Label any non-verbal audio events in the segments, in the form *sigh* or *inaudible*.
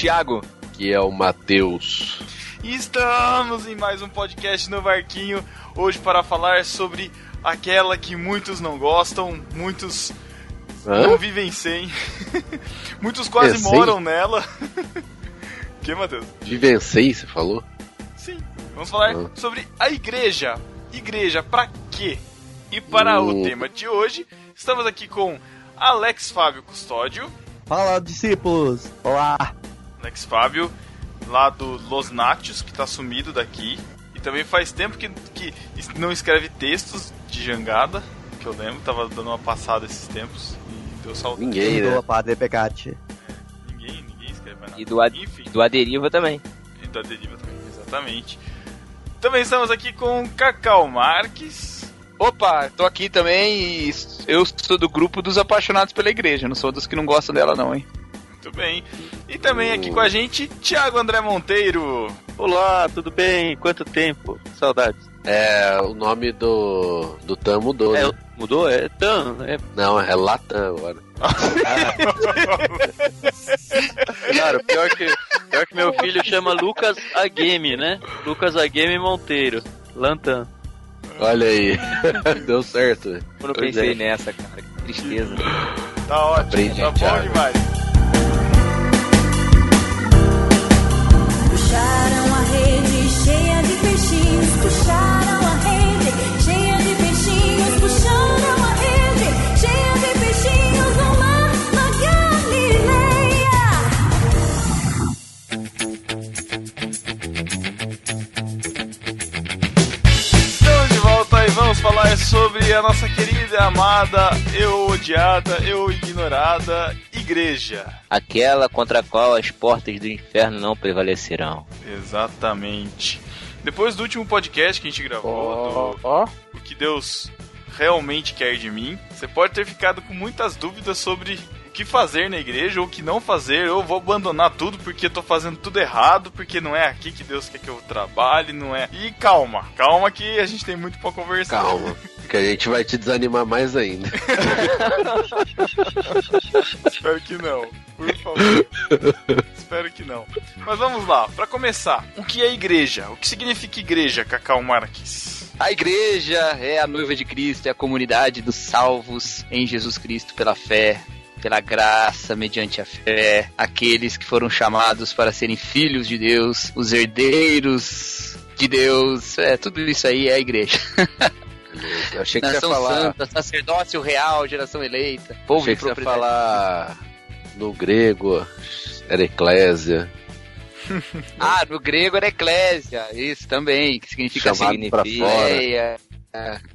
Thiago. Aqui é o Matheus. Estamos em mais um podcast no Barquinho, hoje para falar sobre aquela que muitos não gostam, muitos Hã? não vivem sem, *laughs* muitos quase É, sem? moram nela. *laughs* que, Matheus? Vivencei, você falou? Sim, vamos falar Ah. sobre a igreja. Igreja, pra quê? E para o Hum. tema de hoje, estamos aqui com Alex Fábio Custódio. Fala, discípulos! Olá! Alex Fábio, lá do Los Náctios, que tá sumido daqui. E também faz tempo que, que não escreve textos de jangada, que eu lembro, tava dando uma passada esses tempos. E deu saudade. Ninguém, né? Padre Pecati. Ninguém, ninguém escreve mais nada. E do. Enfim, do Aderiva também. e da deriva também, exatamente. Também estamos aqui com Cacau Marques. Opa, tô aqui também e eu sou do grupo dos apaixonados pela igreja, não sou dos que não gostam dela não, hein? Muito bem. E também aqui com a gente, Thiago André Monteiro. Olá, tudo bem? Quanto tempo? Saudades. É, o nome do, do TAM mudou, É, né? mudou? É Tan, é Não, é Latam agora. *laughs* claro. Pior que, pior que meu filho chama Lucas Agame, né? Lucas Agame Monteiro. Lantan. Olha aí. *laughs* Deu certo. Eu não Pois pensei é. nessa, cara. Que tristeza. Tá ótimo, Aprendi, tá bom Thiago. demais. Puxaram a rede cheia de peixinhos, puxaram a rede cheia de peixinhos, puxaram a rede cheia de peixinhos no mar na Galileia. Estamos de volta e vamos falar sobre a nossa querida, amada, eu odiada, eu ignorada igreja. Aquela contra a qual as portas do inferno não prevalecerão. Exatamente. Depois do último podcast que a gente gravou, do Ó, O que Deus realmente quer de mim, você pode ter ficado com muitas dúvidas sobre o que fazer na igreja ou o que não fazer. Eu vou abandonar tudo porque eu tô fazendo tudo errado, porque não é aqui que Deus quer que eu trabalhe, não é. E calma, calma que a gente tem muito pra conversar. Calma. *laughs* Que a gente vai te desanimar mais ainda. *laughs* Espero que não. Por favor. Espero que não. Mas vamos lá, pra começar. O que é igreja? O que significa igreja, Cacau Marques? a igreja é a noiva de Cristo, é a comunidade dos salvos em Jesus Cristo pela fé, pela graça, mediante a fé, aqueles que foram chamados para serem filhos de Deus, os herdeiros de Deus, é, tudo isso aí é a igreja. *laughs* Eu achei que você ia falar. santa, sacerdócio real, geração eleita, povo Achei que você ia falar no grego, era eclésia. *laughs* Ah, no grego era eclésia, isso também, que significa Chamado pra significa- É,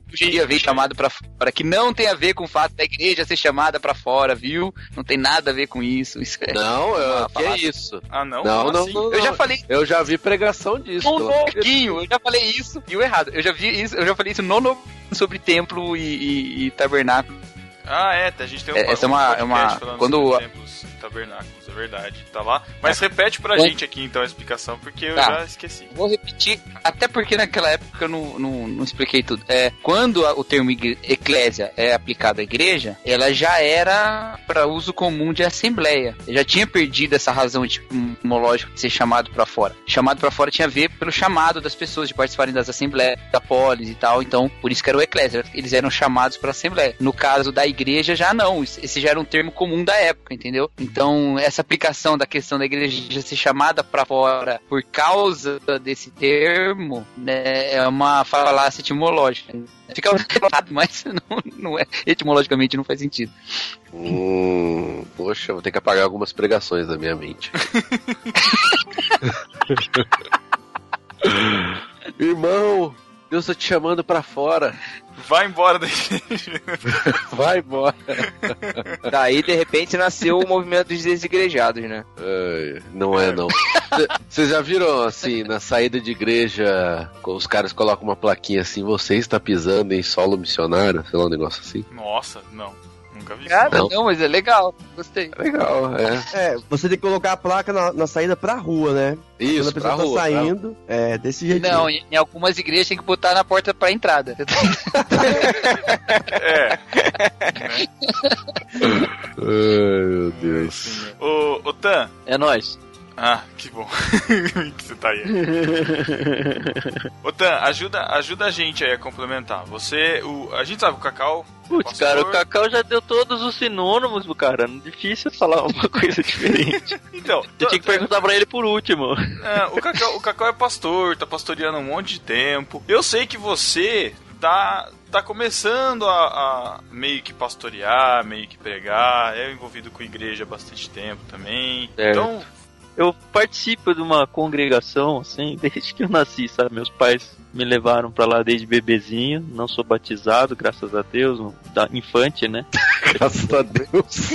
Podia vir chamado pra fora, que não tem a ver com o fato da igreja ser chamada pra fora, viu? Não tem nada a ver com isso. isso é... Não, eu, Uma que é isso? Ah, não? Não, não, assim? não, Eu já falei Eu já vi pregação disso. um pouquinho, eu já falei isso e o errado. Eu já vi isso, eu já falei isso no novo sobre templo e, e- e tabernáculo. Ah, é, a gente tem um É, essa é uma- podcast é uma- falando quando- sobre templos tabernáculos, é verdade, tá lá. Mas repete pra Quando- gente aqui então a explicação, porque eu Tá. já esqueci. Vou repetir, até porque naquela época eu não, não, não expliquei tudo. É, quando a- o termo igre- eclésia é aplicado à igreja, ela já era para uso comum de assembleia. Já tinha perdido essa razão etimológica de ser chamado para fora. Chamado para fora tinha a ver pelo chamado das pessoas de participarem das assembleias, da polis e tal. Então, por isso que era o eclésia. Eles eram chamados para assembleia. No caso da igreja, já não. Esse já era um termo comum da época, entendeu? Então, essa aplicação da questão da igreja ser chamada para fora por causa desse termo, né, é uma falácia etimológica. Fica *laughs* errado, mas não, não é. Etimologicamente não faz sentido. Hum, poxa, vou ter que apagar algumas pregações da minha mente. *laughs* Irmão, Deus tá te chamando pra fora. Vai embora daqui. *laughs* Vai embora. Daí, de repente, nasceu o movimento dos desigrejados, né? Ai, não é, não. Vocês já viram, assim, na saída de igreja, os caras colocam uma plaquinha assim, você está pisando em solo missionário, sei lá, um negócio assim. Nossa, não. Nunca vi Cara, isso. não. mas é legal. Gostei. Legal, é. É, você tem que colocar a placa na, na saída pra rua, né? Quando Isso, a pra pessoa tá rua. pra- saindo, é desse jeito. Não, em, em algumas igrejas tem que botar na porta pra entrada. *laughs* É. *laughs* Ai, meu Deus. Ô, ô Tan. É nóis. Ah, que bom *laughs* que você tá aí. *laughs* Ô Tan, ajuda, ajuda a gente aí a complementar. Você, o, a gente sabe o Cacau. Putz, cara, o Cacau já deu todos os sinônimos, cara. Difícil falar uma *laughs* coisa diferente. Então, Eu tinha que perguntar pra ele por último. É, o, Cacau, o Cacau é pastor, tá pastoreando um monte de tempo. Eu sei que você tá, tá começando a, a meio que pastorear, meio que pregar. É envolvido com igreja há bastante tempo também. Certo. Então, Eu participo de uma congregação, assim, *laughs* desde que eu nasci, sabe? Meus pais me levaram pra lá desde bebezinho. Não sou batizado, graças a Deus. um- Da infante, né? *laughs* Graças a Deus.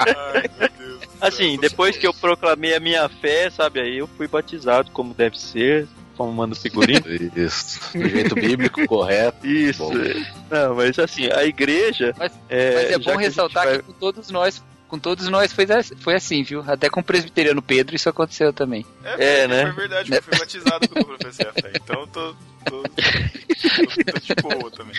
ai, meu Deus. do céu, Assim, tô- depois que eu proclamei a minha fé, sabe? Aí eu fui batizado como deve ser, como manda o figurino. *laughs* Isso. Do jeito bíblico correto. Isso. Bom. Não, mas assim, a igreja. Mas- é, Mas é bom que a ressaltar vai- que todos nós, com todos nós foi, foi assim, viu? Até com o presbiteriano Pedro isso aconteceu também. É, É, né? Foi verdade, eu fui batizado quando eu professei a fé. Então eu tô, tô, tô, tô de boa também.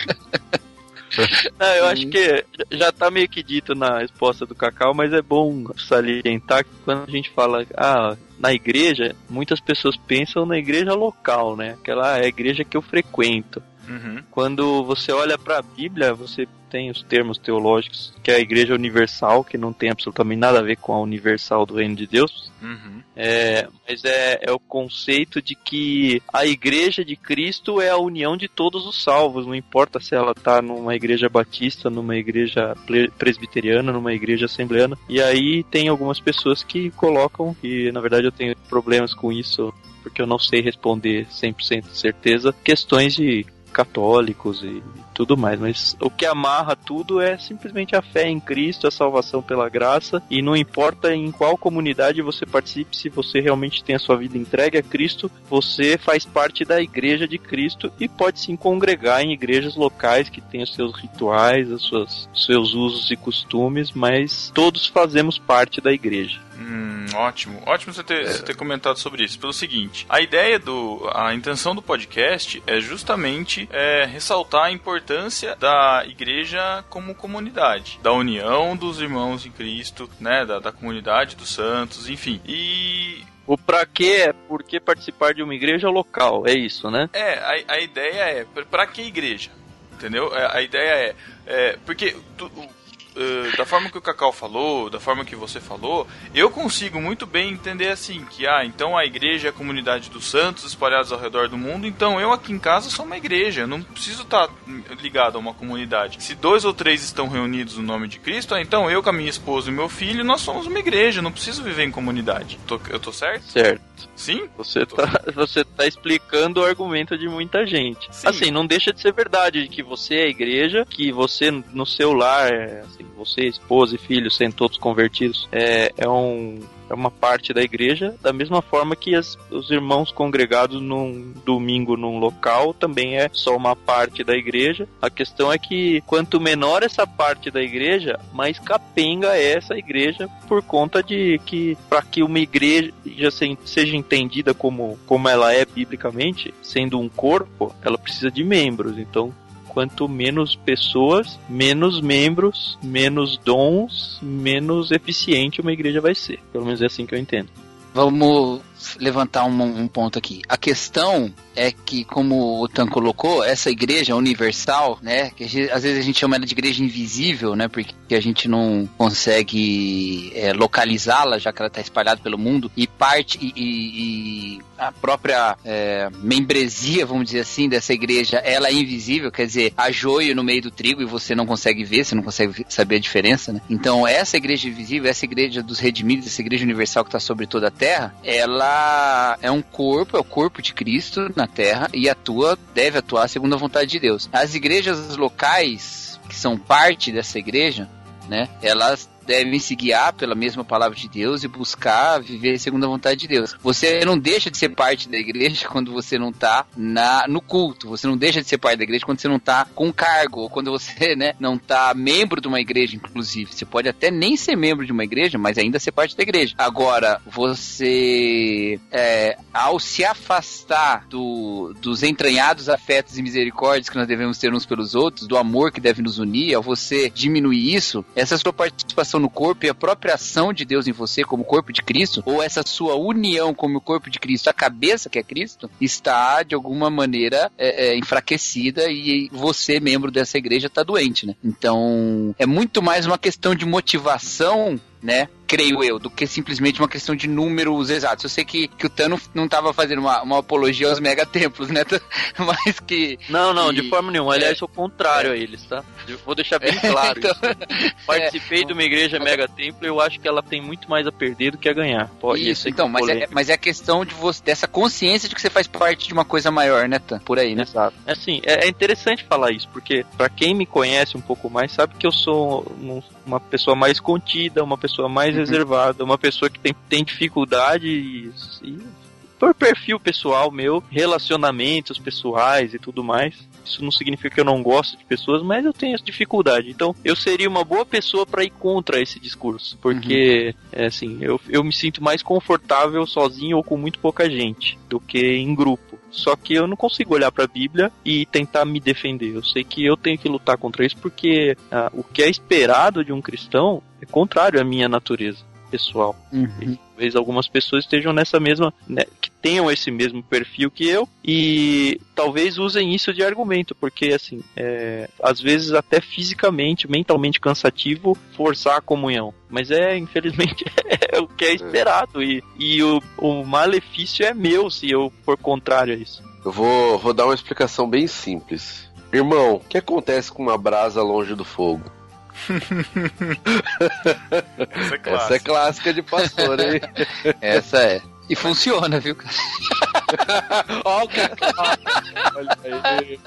Não, eu acho que já tá meio que dito na resposta do Cacau, mas é bom salientar que quando a gente fala, ah, na igreja, muitas pessoas pensam na igreja local, né? Aquela ah, é a igreja que eu frequento. Uhum. Quando você olha para a Bíblia, você tem os termos teológicos, que é a igreja universal, que não tem absolutamente nada a ver com a universal do reino de Deus. Uhum. É, mas é, é o conceito de que a igreja de Cristo é a união de todos os salvos, não importa se ela tá numa igreja batista, numa igreja presbiteriana, numa igreja assembleana. E aí tem algumas pessoas que colocam, e na verdade eu tenho problemas com isso, porque eu não sei responder 100% de certeza, questões de católicos e tudo mais, mas o que amarra tudo é simplesmente a fé em Cristo, a salvação pela graça, e não importa em qual comunidade você participe, se você realmente tem a sua vida entregue a Cristo, você faz parte da igreja de Cristo e pode sim congregar em igrejas locais que têm os seus rituais, os seus, seus usos e costumes, mas todos fazemos parte da igreja. Hum, ótimo. Ótimo você ter, você ter comentado sobre isso. Pelo seguinte, a ideia do. A intenção do podcast é justamente é, ressaltar a importância da igreja como comunidade. Da união dos irmãos em Cristo, né? Da, da comunidade dos santos, enfim. E. O pra quê é por que participar de uma igreja local, é isso, né? É, a, a ideia é. pra- que igreja? Entendeu? É, A ideia é. é, porque. tu- eh, da forma que o Cacau falou, da forma que você falou, eu consigo muito bem entender assim, que ah, então a igreja é a comunidade dos santos espalhados ao redor do mundo, então eu aqui em casa sou uma igreja, eu não preciso estar ligado a uma comunidade. Se dois ou três estão reunidos no nome de Cristo, ah, então eu com a minha esposa e meu filho, nós somos uma igreja, não preciso viver em comunidade. Tô- eu tô certo? Certo. Sim? Você tá, *laughs* você tá explicando o argumento de muita gente. Sim. Assim, não deixa de ser verdade de que você é a igreja, que você no seu lar, é, assim, você, esposa e filho, sendo todos convertidos, é, é, um, é uma parte da igreja, da mesma forma que as- os irmãos congregados num domingo num local também é só uma parte da igreja. A questão é que quanto menor essa parte da igreja, mais capenga é essa igreja por conta de que para que uma igreja se- seja entendida como como ela é biblicamente, sendo um corpo, ela precisa de membros. Então, quanto menos pessoas, menos membros, menos dons, menos eficiente uma igreja vai ser. Pelo menos é assim que eu entendo. Vamos levantar um, um ponto aqui. A questão é que, como o Tan colocou, essa igreja universal, né? Que a gente- às vezes a gente chama ela de igreja invisível, né? Porque a gente não consegue é, localizá-la, já que ela está espalhada pelo mundo, e parte e, e- e a própria é, membresia, vamos dizer assim, dessa igreja, ela é invisível, quer dizer, há joio no meio do trigo e você não consegue ver, você não consegue saber a diferença, né? Então, essa igreja invisível, essa igreja dos redimidos, essa igreja universal que está sobre toda a terra, ela é um corpo, é o corpo de Cristo na terra e atua, deve atuar segundo a vontade de Deus. As igrejas locais, que são parte dessa igreja, né, elas devem se guiar pela mesma palavra de Deus e buscar viver segundo a vontade de Deus. Você não deixa de ser parte da igreja quando você não tá na, no culto. Você não deixa de ser parte da igreja quando você não tá com cargo, ou quando você, *laughs* né, não tá membro de uma igreja, inclusive. Você pode até nem ser membro de uma igreja, mas ainda ser parte da igreja. Agora, você, é, ao se afastar do, dos entranhados afetos e misericórdias que nós devemos ter uns pelos outros, do amor que deve nos unir, ao você diminuir isso, essa sua participação no corpo e a própria ação de Deus em você como corpo de Cristo, ou essa sua união como corpo de Cristo, a cabeça que é Cristo, está de alguma maneira é, é, enfraquecida e você, membro dessa igreja, está doente, né? Então, é muito mais uma questão de motivação né? Creio eu, do que simplesmente uma questão de números exatos. Eu sei que, que o Tano não estava fazendo uma, uma apologia aos megatemplos, né? *laughs* Mas que. Não, não, que- de forma nenhuma. Aliás, sou contrário a eles, tá? Eu vou deixar bem *laughs* claro Então. Participei de uma igreja mega templo e eu acho que ela tem muito mais a perder do que a ganhar. Pode Isso, então, mas é, mas é a questão de você, dessa consciência de que você faz parte de uma coisa maior, né, Tan? Por aí, né? Exato. Assim, é, é interessante falar isso, porque pra quem me conhece um pouco mais, sabe que eu sou um- uma pessoa mais contida, uma pessoa mais Uhum. reservada, uma pessoa que tem, tem dificuldade e, e por perfil pessoal meu, relacionamentos pessoais e tudo mais. Isso não significa que eu não gosto de pessoas, mas eu tenho essa dificuldade. Então, eu seria uma boa pessoa pra ir contra esse discurso, porque é assim, eu, eu me sinto mais confortável sozinho ou com muito pouca gente do que em grupo. Só que eu não consigo olhar pra Bíblia e tentar me defender. Eu sei que eu tenho que lutar contra isso porque ah, o que é esperado de um cristão é contrário à minha natureza pessoal. Uhum. Talvez algumas pessoas estejam nessa mesma, né, que tenham esse mesmo perfil que eu e talvez usem isso de argumento, porque assim, é, às vezes até fisicamente, mentalmente cansativo forçar a comunhão. Mas é, infelizmente, *laughs* é o que é esperado e, e o, o malefício é meu se eu for contrário a isso. Eu vou, vou dar uma explicação bem simples. Irmão, o que acontece com uma brasa longe do fogo? Essa é Essa clássica. é clássica de pastor, hein? *laughs* Essa é. E funciona, viu? cara? *laughs* Ó, o cara. Olha aí.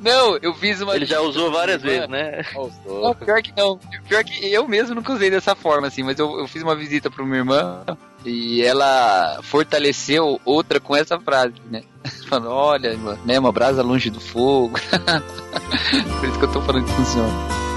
Não, eu fiz uma. Ele já usou várias vezes, né? Não, pior que não. Pior que eu mesmo nunca usei dessa forma, assim, mas eu, eu fiz uma visita pra uma irmã e ela fortaleceu outra com essa frase, né? *laughs* Falando, olha, irmã, né, uma brasa longe do fogo. Por isso que eu tô falando que funciona.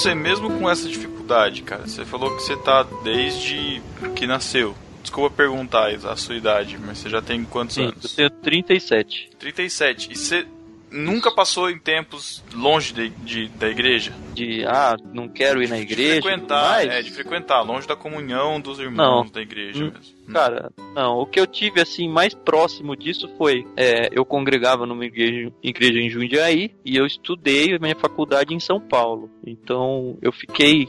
Você mesmo com essa dificuldade, cara, você falou que você tá desde que nasceu. Desculpa perguntar a sua idade, mas você já tem quantos Sim, eu anos? tenho 37. 37. E você nunca passou em tempos longe de, de- da igreja? De, ah, não quero ir na De igreja. e tudo frequentar, é, de frequentar, longe da comunhão dos irmãos Não. da igreja Hum, mesmo. Hum. Cara, não, o que eu tive assim mais próximo disso foi é, eu congregava numa igreja, igreja em Jundiaí e eu estudei minha faculdade em São Paulo. Então eu fiquei,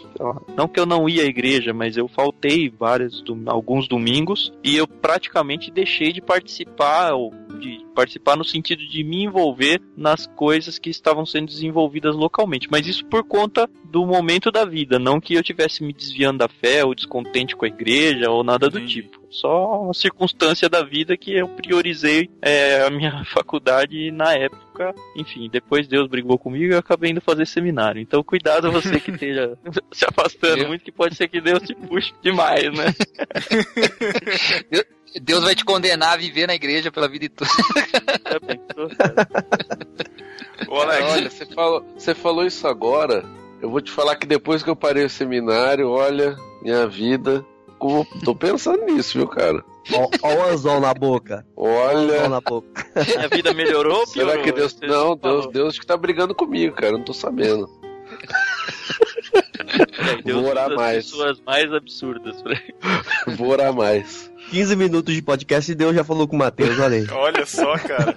não que eu não ia à igreja, mas eu faltei vários alguns domingos e eu praticamente deixei de participar ou de participar no sentido de me envolver nas coisas que estavam sendo desenvolvidas localmente, mas isso por conta do momento da vida, não que eu tivesse me desviando da fé ou descontente com a igreja ou nada do Entendi. tipo. Só uma circunstância da vida que eu priorizei é, a minha *laughs* faculdade na época. Enfim, depois Deus brigou comigo e eu acabei indo fazer seminário. Então cuidado você que esteja *laughs* se afastando Viu? muito, que pode ser que Deus te puxe demais, né? *laughs* Deus vai te condenar a viver na igreja pela vida toda. Já pensou? Ô Alex, Olha, você falou, você falou isso agora. Eu vou te falar que depois que eu parei o seminário, olha, minha vida. como- Tô pensando nisso, viu, cara? Ó o anzol na boca. Olha. na boca. Minha vida melhorou ou piorou? Será que Deus. Você Não. Deus, Deus que tá brigando comigo, cara. Não tô sabendo. É, Deus Vou orar mais. pessoas mais absurdas. pra- *laughs* Vou orar mais. 15 minutos de podcast e Deus já falou com o Matheus, olha aí. olha só, cara.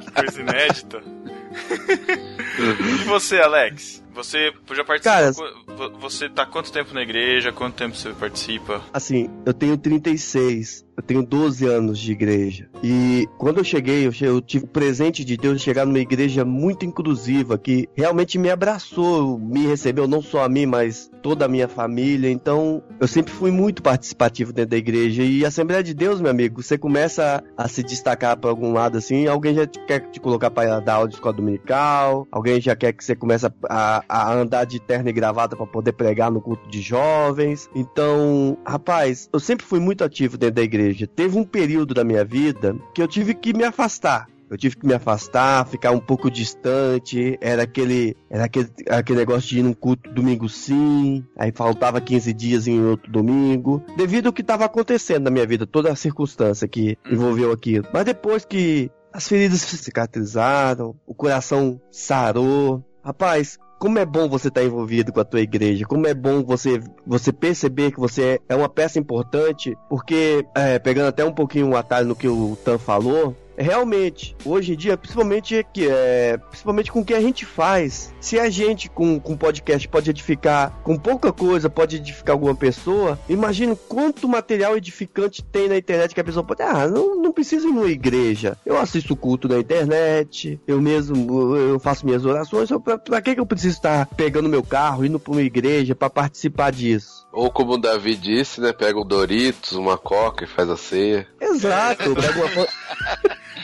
que coisa inédita. *laughs* e você, Alex? Você já participou? Cara- vo- Você tá quanto tempo na igreja? Quanto tempo você participa? Assim, eu tenho 36. Eu tenho 12 anos de igreja. E quando eu cheguei, eu, che- eu tive presente de Deus de chegar numa igreja muito inclusiva, que realmente me abraçou, me recebeu, não só a mim, mas toda a minha família. Então, eu sempre fui muito participativo dentro da igreja. E a Assembleia de Deus, meu amigo, você começa a, se destacar para algum lado assim, alguém já quer te colocar para dar aula de escola dominical, alguém já quer que você comece a, a andar de terno e gravata para poder pregar no culto de jovens. Então, rapaz, eu sempre fui muito ativo dentro da igreja. Teve um período da minha vida que eu tive que me afastar. Eu tive que me afastar, ficar um pouco distante. Era aquele, era aquele, aquele negócio de ir num culto domingo sim, aí faltava 15 dias em outro domingo, devido ao que estava acontecendo na minha vida, toda a circunstância que envolveu aquilo. Mas depois que as feridas se cicatrizaram, o coração sarou, rapaz, como é bom você estar envolvido com a tua igreja, como é bom você, você perceber que você é uma peça importante, porque, é, pegando até um pouquinho o atalho no que o Tan falou, realmente, hoje em dia, principalmente que é, principalmente com o que a gente faz, se a gente com, com podcast pode edificar com pouca coisa, pode edificar alguma pessoa, imagina quanto material edificante tem na internet que a pessoa pode, ah, não, não precisa ir numa igreja. Eu assisto culto na internet, eu mesmo eu faço minhas orações, eu, pra, pra que que eu preciso estar pegando meu carro, indo pra uma igreja pra participar disso? Ou como o Davi disse, né? Pega um Doritos, uma Coca e faz a ceia. Exato, *laughs* pega uma,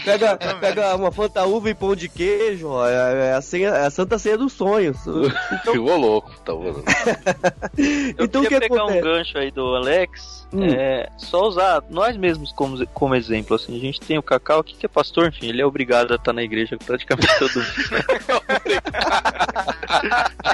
pega, *laughs* pega uma fantaúva e pão de queijo, ó, é, é a, senha- é a santa ceia dos sonhos. *laughs* Então, Ficou louco, tá vendo? *laughs* Eu então o que queria pegar acontece? um gancho aí do Alex. Hum. É, só usar nós mesmos como, como exemplo. Assim, a gente tem o Cacau aqui que é pastor, enfim, ele é obrigado a estar na igreja praticamente todo dia.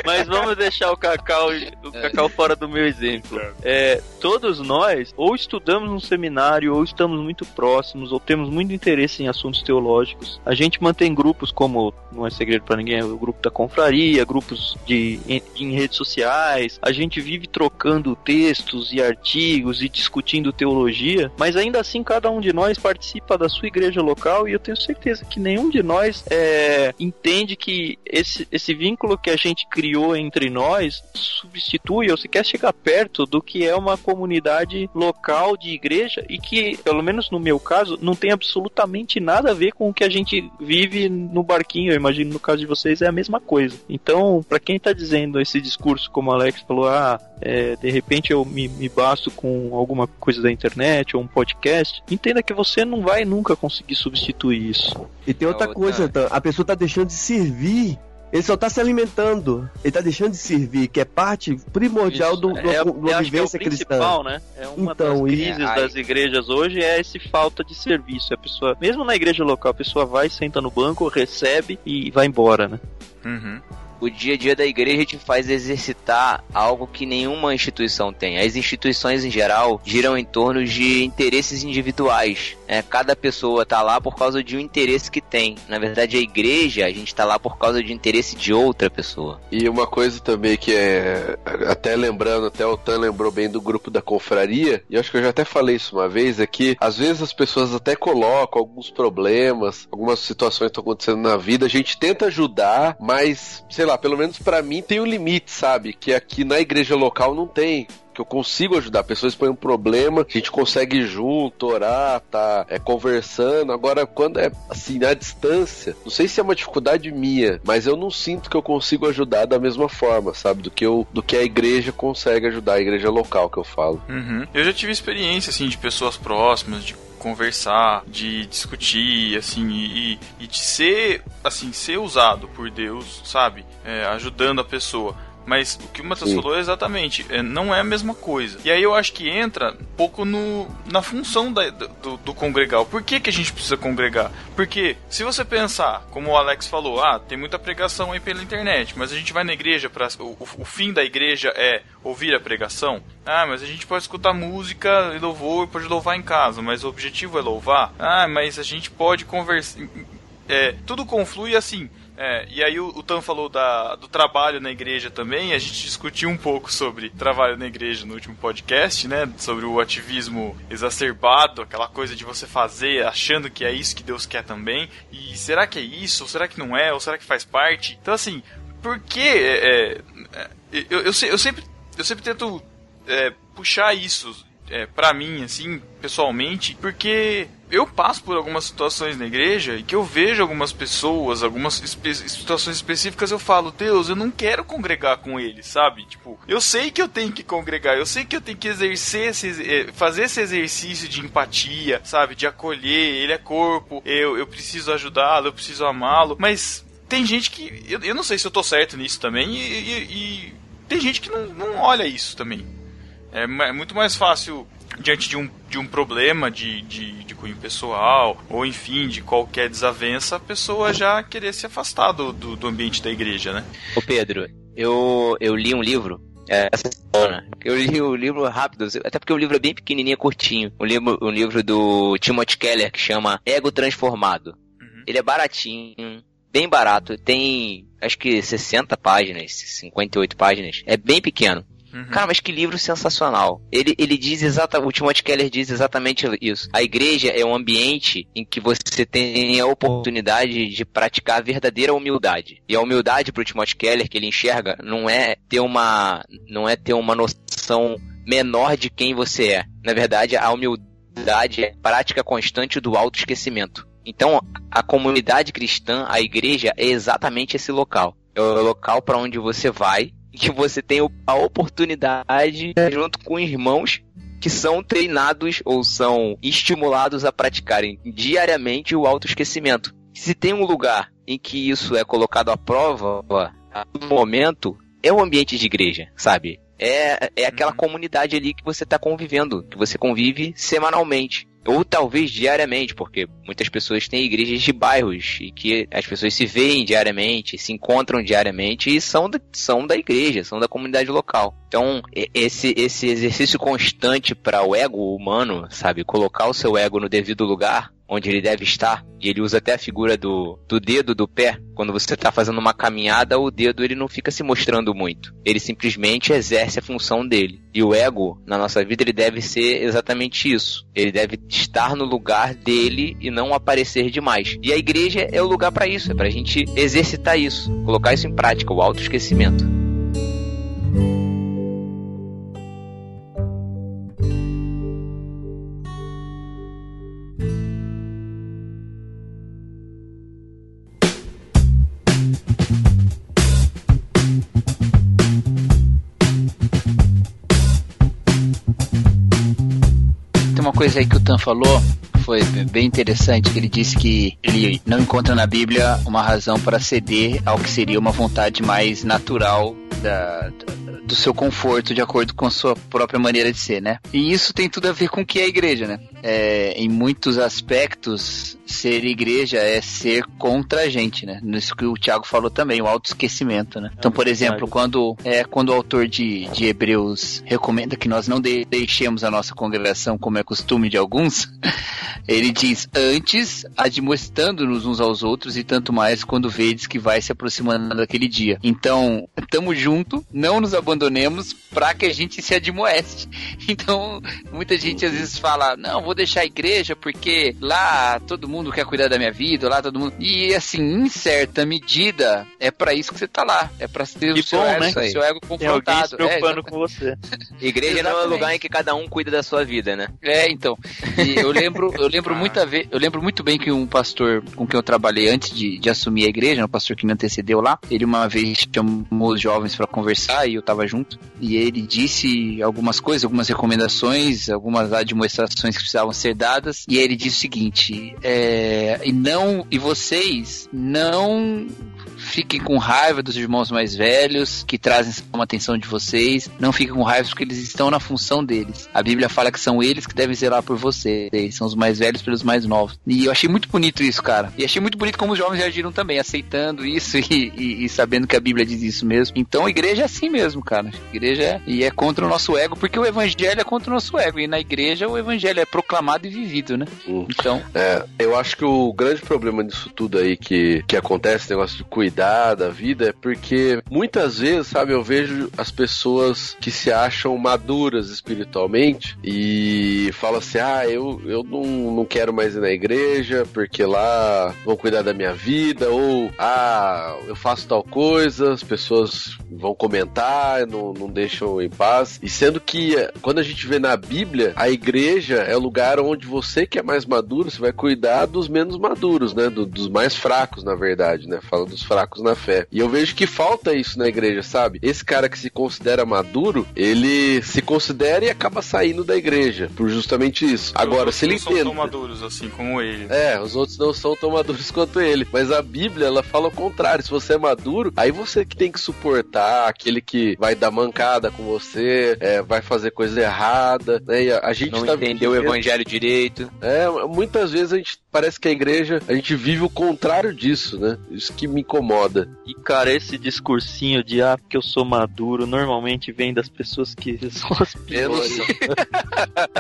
Mas vamos deixar o Cacau, o Cacau fora do meu exemplo. É, todos nós ou estudamos num seminário, ou estamos muito próximos, ou temos muito interesse em assuntos teológicos. A gente mantém grupos como, não é segredo pra ninguém, é o grupo da confraria, grupos de, em, em redes sociais. A gente vive trocando textos e artigos e discutindo teologia, mas ainda assim cada um de nós participa da sua igreja local e eu tenho certeza que nenhum de nós é, entende que esse, esse vínculo que a gente criou entre nós substitui ou sequer chega perto do que é uma comunidade local de igreja e que, pelo menos no meu caso, não tem absolutamente nada a ver com o que a gente vive no barquinho. Eu imagino no caso de vocês é a mesma coisa. Então, para quem tá dizendo esse discurso, como o Alex falou, ah, é, de repente eu me, me basto com alguma coisa da internet ou um podcast, entenda que você não vai nunca conseguir substituir isso. E tem outra Outra- coisa, Tan, a pessoa tá deixando de servir. Ele só tá se alimentando. Ele tá deixando de servir, que é parte primordial do, do, é, do, que é o vivência cristã. principal, né? É uma Então, das crises É, das igrejas hoje é esse falta de serviço. A pessoa, mesmo na igreja local, a pessoa vai, senta no banco, recebe e vai embora, né? Uhum. O dia a dia da igreja te faz exercitar algo que nenhuma instituição tem. As instituições em geral giram em torno de interesses individuais. É, cada pessoa tá lá por causa de um interesse que tem. Na verdade, a igreja, a gente tá lá por causa de interesse de outra pessoa. E uma coisa também que é. Até lembrando, até o Tan lembrou bem do grupo da confraria, e acho que eu já até falei isso uma vez, é que às vezes as pessoas até colocam alguns problemas, algumas situações estão acontecendo na vida, a gente tenta ajudar, mas, sei lá, pelo menos pra mim tem um limite, sabe? Que aqui na igreja local não tem que eu consigo ajudar. Pessoas põem um problema, a gente consegue ir junto, orar, tá é, conversando. Agora, quando é assim, na distância, não sei se é uma dificuldade minha, mas eu não sinto que eu consigo ajudar da mesma forma, sabe? Do que, eu, do que a igreja consegue ajudar, a igreja local que eu falo. Uhum. Eu já tive experiência, assim, de pessoas próximas, de conversar, de discutir, assim, e, e- de ser, assim, ser usado por Deus, sabe? É, ajudando a pessoa. Mas o que o Matheus falou é exatamente, é, não é a mesma coisa. E aí eu acho que entra um pouco no, na função da- do, do congregar. Por que, que a gente precisa congregar? Porque se você pensar, como o Alex falou, ah, tem muita pregação aí pela internet, mas a gente vai na igreja para o, o- o fim da igreja é ouvir a pregação. Ah, mas a gente pode escutar música e louvor, pode louvar em casa, mas o objetivo é louvar. Ah, mas a gente pode conversar. É, tudo conflui assim. É, e aí o, o Tan falou da, do trabalho na igreja também, a gente discutiu um pouco sobre trabalho na igreja no último podcast, né? Sobre o ativismo exacerbado, aquela coisa de você fazer achando que é isso que Deus quer também. E será que é isso? Ou será que não é? Ou será que faz parte? Então assim, por que é, é, eu, eu, eu sempre eu sempre tento é, puxar isso é, para mim, assim, pessoalmente, porque eu passo por algumas situações na igreja e que eu vejo algumas pessoas, algumas espe situações específicas, eu falo, Deus, eu não quero congregar com eles, sabe? Tipo, eu sei que eu tenho que congregar, eu sei que eu tenho que exercer esse, eh, fazer esse exercício de empatia, sabe? De acolher, ele é corpo, eu, eu preciso ajudá-lo, eu preciso amá-lo, mas tem gente que. Eu, eu não sei se eu tô certo nisso também, e, e- e tem gente que não, não olha isso também. É, é muito mais fácil, diante de um, de um problema de, de, de cunho pessoal, ou enfim, de qualquer desavença, a pessoa já querer se afastar do, do, do ambiente da igreja, né? Ô Pedro, eu, eu li um livro é, essa semana. Eu li o livro rápido, até porque o livro é bem pequenininho, curtinho. Um livro, um livro do Timothy Keller que chama Ego Transformado. Uhum. Ele é baratinho, bem barato, tem acho que 60 páginas, 58 páginas. É bem pequeno. Uhum. Cara, mas que livro sensacional. Ele, ele diz exatamente, o Timothy Keller diz exatamente isso. A igreja é um ambiente em que você tem a oportunidade de praticar a verdadeira humildade. E a humildade pro Timothy Keller que ele enxerga não é ter uma não é ter uma noção menor de quem você é. Na verdade, a humildade é a prática constante do autoesquecimento. Então, a comunidade cristã, a igreja é exatamente esse local. É o local para onde você vai que você tem a oportunidade junto com irmãos que são treinados ou são estimulados a praticarem diariamente o autoesquecimento. Se tem um lugar em que isso é colocado à prova, todo momento, é o ambiente de igreja, sabe? É, é aquela Uhum. comunidade ali que você está convivendo, que você convive semanalmente. Ou talvez diariamente, porque muitas pessoas têm igrejas de bairros e que as pessoas se veem diariamente, se encontram diariamente e são da, são da igreja, são da comunidade local. Então, esse, esse exercício constante para o ego humano, sabe? Colocar o seu ego no devido lugar, onde ele deve estar, e ele usa até a figura do, do dedo do pé. Quando você está fazendo uma caminhada, o dedo ele não fica se mostrando muito. Ele simplesmente exerce a função dele. E o ego, na nossa vida, ele deve ser exatamente isso. Ele deve estar no lugar dele e não aparecer demais. E a igreja é o lugar para isso, é para a gente exercitar isso, colocar isso em prática, o autoesquecimento. Coisa aí que o Tan falou, foi bem interessante, que ele disse que ele não encontra na Bíblia uma razão para ceder ao que seria uma vontade mais natural da- do seu conforto de acordo com a sua própria maneira de ser, né? E isso tem tudo a ver com o que é a igreja, né? É, em muitos aspectos, ser igreja é ser contra a gente, né? Nisso que o Thiago falou também, o autoesquecimento, né? Então, por exemplo, quando, é, quando o autor de, de Hebreus recomenda que nós não de- deixemos a nossa congregação como é costume de alguns, *laughs* ele diz, antes admoestando-nos uns aos outros e tanto mais quando vedes que vai se aproximando daquele dia. Então, estamos junto, não nos abandonemos para que a gente se admoeste. *laughs* Então, muita gente às vezes fala, não, vou deixar a igreja porque lá todo mundo quer cuidar da minha vida, lá todo mundo... E assim, em certa medida, é para isso que você tá lá. É para ter Que o seu, bom, ego, né? seu ego confrontado. se preocupando *laughs* É, com você. Igreja não é o Exatamente. lugar em que cada um cuida da sua vida, né? É, então. E eu lembro, eu lembro *laughs* Ah. muita vez, eu lembro muito bem que um pastor com quem eu trabalhei antes de, de assumir a igreja, um pastor que me antecedeu lá, ele uma vez chamou os jovens para conversar e eu tava junto, e ele disse algumas coisas, algumas recomendações, algumas admoestações que precisavam ser dadas, e ele disse o seguinte, é, e não, e vocês não fiquem com raiva dos irmãos mais velhos que trazem uma atenção de vocês. Não fiquem com raiva porque eles estão na função deles. A Bíblia fala que são eles que devem zelar por vocês. São os mais velhos pelos mais novos. E eu achei muito bonito isso, cara. E achei muito bonito como os jovens reagiram também, aceitando isso *laughs* e, e- e sabendo que a Bíblia diz isso mesmo. Então a igreja é assim mesmo, cara. Igreja é, e é contra o nosso ego, porque o evangelho é contra o nosso ego. E na igreja o evangelho é proclamado e vivido, né? Hum. Então, É, eu acho que o grande problema disso tudo aí que, que acontece, negócio de cuidar da vida é porque muitas vezes, sabe, eu vejo as pessoas que se acham maduras espiritualmente e falam assim: ah, eu, eu não, não quero mais ir na igreja porque lá vão cuidar da minha vida, ou ah, eu faço tal coisa, as pessoas vão comentar, não, não deixam em paz. E sendo que quando a gente vê na Bíblia, a igreja é o lugar onde você que é mais maduro, você vai cuidar dos menos maduros, né? Do- dos mais fracos, na verdade, né? Fala dos fracos na fé. E eu vejo que falta isso na igreja, sabe? Esse cara que se considera maduro, ele se considera e acaba saindo da igreja por justamente isso. Agora, Os se ele outros não são tão entende. maduros assim como ele. É, os outros não são tão maduros quanto ele. Mas a Bíblia, ela fala o contrário. Se você é maduro, aí você que tem que suportar aquele que vai dar mancada com você, é, vai fazer coisa errada, né? E a, a gente Não tá entendeu o vivendo- evangelho direito. É, muitas vezes a gente parece que a igreja, a gente vive o contrário disso, né? Isso que me incomoda. E cara, esse discursinho de ah, porque eu sou maduro, normalmente vem das pessoas que *laughs* são as piores. *laughs*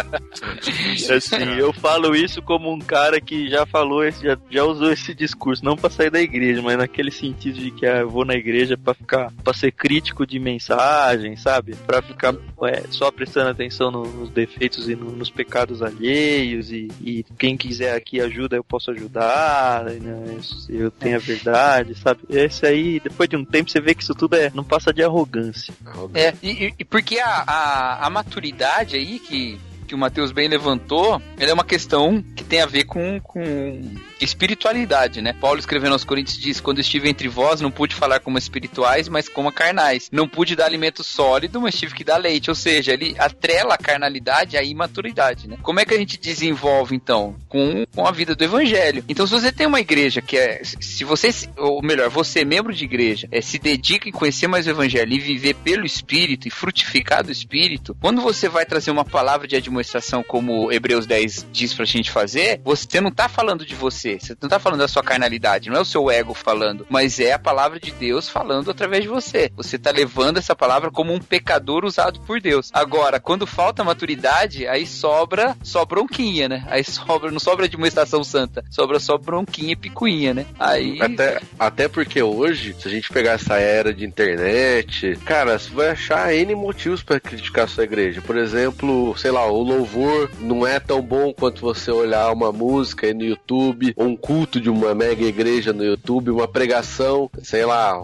assim, eu falo isso como um cara que já falou, esse, já, já usou esse discurso, não pra sair da igreja, mas naquele sentido de que ah, eu vou na igreja pra ficar, para ser crítico de mensagem, sabe? Pra ficar é, só prestando atenção no- nos defeitos e no- nos pecados alheios e, e quem quiser aqui ajuda, eu posso ajudar, né? eu tenho a verdade, sabe? Esse aí, depois de um tempo, você vê que isso tudo é, não passa de arrogância. É, e, e- e porque a, a, a maturidade aí que, que o Matheus bem levantou, ela é uma questão que tem a ver com, com espiritualidade, né? Paulo escrevendo aos Coríntios diz: Quando estive entre vós, não pude falar como espirituais, mas como carnais. Não pude dar alimento sólido, mas tive que dar leite. Ou seja, ele atrela a carnalidade à imaturidade, né? Como é que a gente desenvolve, então? Com, com a vida do evangelho. Então, se você tem uma igreja que é. Se você, ou melhor, você, membro de igreja, é, se dedica em conhecer mais o evangelho e viver pelo Espírito e frutificar do Espírito, quando você vai trazer uma palavra de admoestação como Hebreus 10 diz pra gente fazer, você não tá falando de você, você não tá falando da sua carnalidade, não é o seu ego falando, mas é a palavra de Deus falando através de você. Você tá levando essa palavra como um pecador usado por Deus. Agora, quando falta maturidade, aí sobra só bronquinha, né? Aí sobra, não sobra admoestação santa, sobra só bronquinha e picuinha, né? Aí Até, até porque hoje, se a gente pegar essa era de internet, cara, você vai achar N motivos pra criticar a sua igreja. Por exemplo, sei lá, o louvor não é tão bom quanto você olhar uma música aí no YouTube, ou um culto de uma mega igreja no YouTube, uma pregação, sei lá,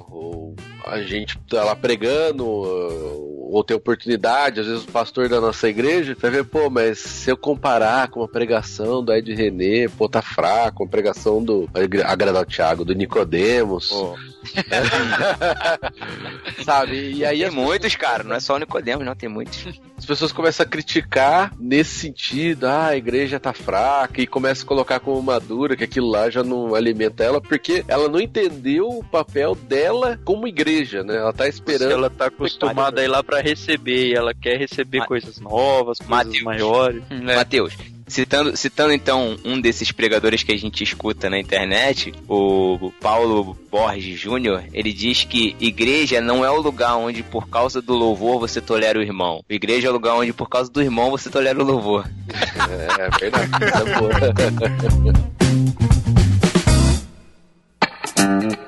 a gente tá lá pregando, ou tem oportunidade, às vezes o pastor da nossa igreja vai ver, pô, mas se eu comparar com uma pregação do Ed René, pô, tá fraco, uma pregação do agradar o Thiago, do Nicodemos. *laughs* Sabe? E aí Tem muitos, cara, não é só o Nicodemos, não, tem muitos. as pessoas começam a criticar nesse sentido, ah, a igreja tá fraca, e começam a colocar como madura que aquilo lá já não alimenta ela, porque ela não entendeu o papel dela como igreja, né? Ela tá Se esperando. ela tá acostumada a ir lá pra receber, e ela quer receber Ma- coisas novas, coisas Mateus. maiores. É. Matheus, citando, citando então um desses pregadores que a gente escuta na internet, o Paulo Borges Júnior, ele diz que igreja não é o lugar onde por causa do louvor você tolera o irmão. Igreja é o lugar onde por causa do irmão você tolera o louvor. É verdade, essa *laughs* *laughs* *laughs* é boa.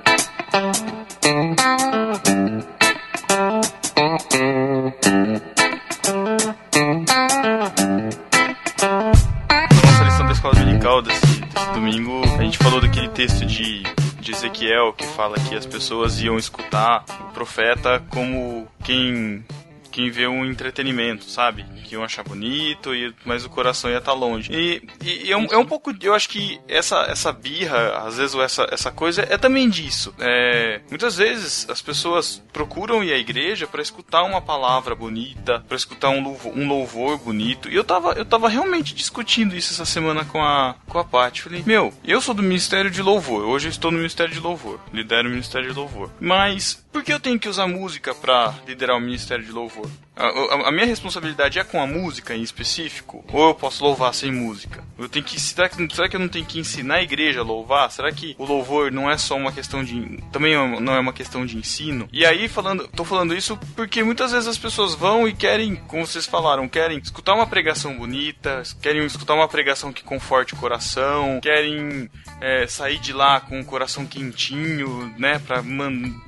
Ezequiel que fala que as pessoas iam escutar o profeta como quem vê um entretenimento, sabe? Que iam achar bonito, e, mas o coração ia estar longe. E, e- e é, um, é um pouco. Eu acho que essa, essa birra, às vezes, ou essa, essa coisa, é também disso. É, muitas vezes as pessoas procuram ir à igreja para escutar uma palavra bonita, para escutar um louvor, um louvor bonito. E eu tava, eu tava realmente discutindo isso essa semana com a, com a Paty. Falei, meu, eu sou do Ministério de Louvor. Hoje eu estou no Ministério de Louvor. Lidero o Ministério de Louvor. Mas por que eu tenho que usar música para liderar o Ministério de Louvor? A, a- a minha responsabilidade é com a música em específico? Ou eu posso louvar sem música? Eu tenho que. Será que, será que eu não tenho que ensinar a igreja a louvar? Será que o louvor não é só uma questão de. Também não é uma questão de ensino? E aí, falando, tô falando isso porque muitas vezes as pessoas vão e querem, como vocês falaram, querem escutar uma pregação bonita, querem escutar uma pregação que conforte o coração, querem é, sair de lá com o coração quentinho, né, pra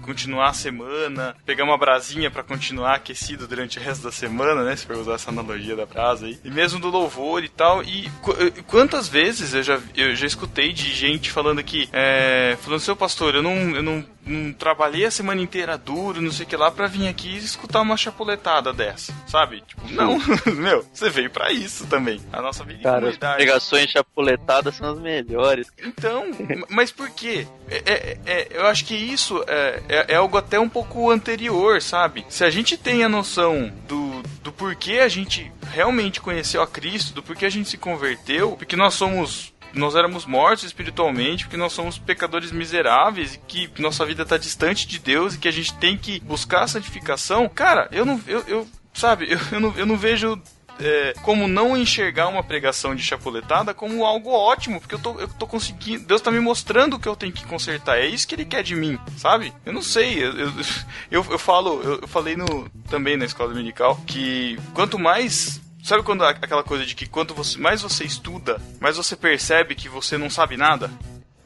continuar a semana, pegar uma brasinha pra continuar aquecido durante o resto da semana, né, se for usar essa analogia da brasa aí, e mesmo do louvor e tal, e qu- quantas vezes eu já, eu já escutei de gente falando que, é, falando, seu pastor, eu não, eu não, não trabalhei a semana inteira duro, não sei o que lá, pra vir aqui escutar uma chapuletada dessa, sabe? Tipo, não, *laughs* meu, você veio pra isso também, a nossa vida Cara, as pregações chapuletadas são as melhores. Então, mas por quê? É, é- é- eu acho que isso é, é- é algo até um pouco anterior, sabe? Se a gente tem a noção do, do porquê a gente realmente conheceu a Cristo, do porquê a gente se converteu, porque nós somos. Nós éramos mortos espiritualmente, porque nós somos pecadores miseráveis e que nossa vida está distante de Deus e que a gente tem que buscar a santificação. Cara, eu não. Eu, eu- sabe, *laughs* eu, eu não, eu não vejo é, como não enxergar uma pregação de chapuletada como algo ótimo, porque eu tô, eu tô conseguindo. Deus tá me mostrando o que eu tenho que consertar. É isso que ele quer de mim, sabe? Eu não sei. Eu, eu, *laughs* eu, eu falo, eu, eu falei no, também na escola dominical que quanto mais. Sabe quando aquela coisa de que quanto você, mais você estuda, mais você percebe que você não sabe nada?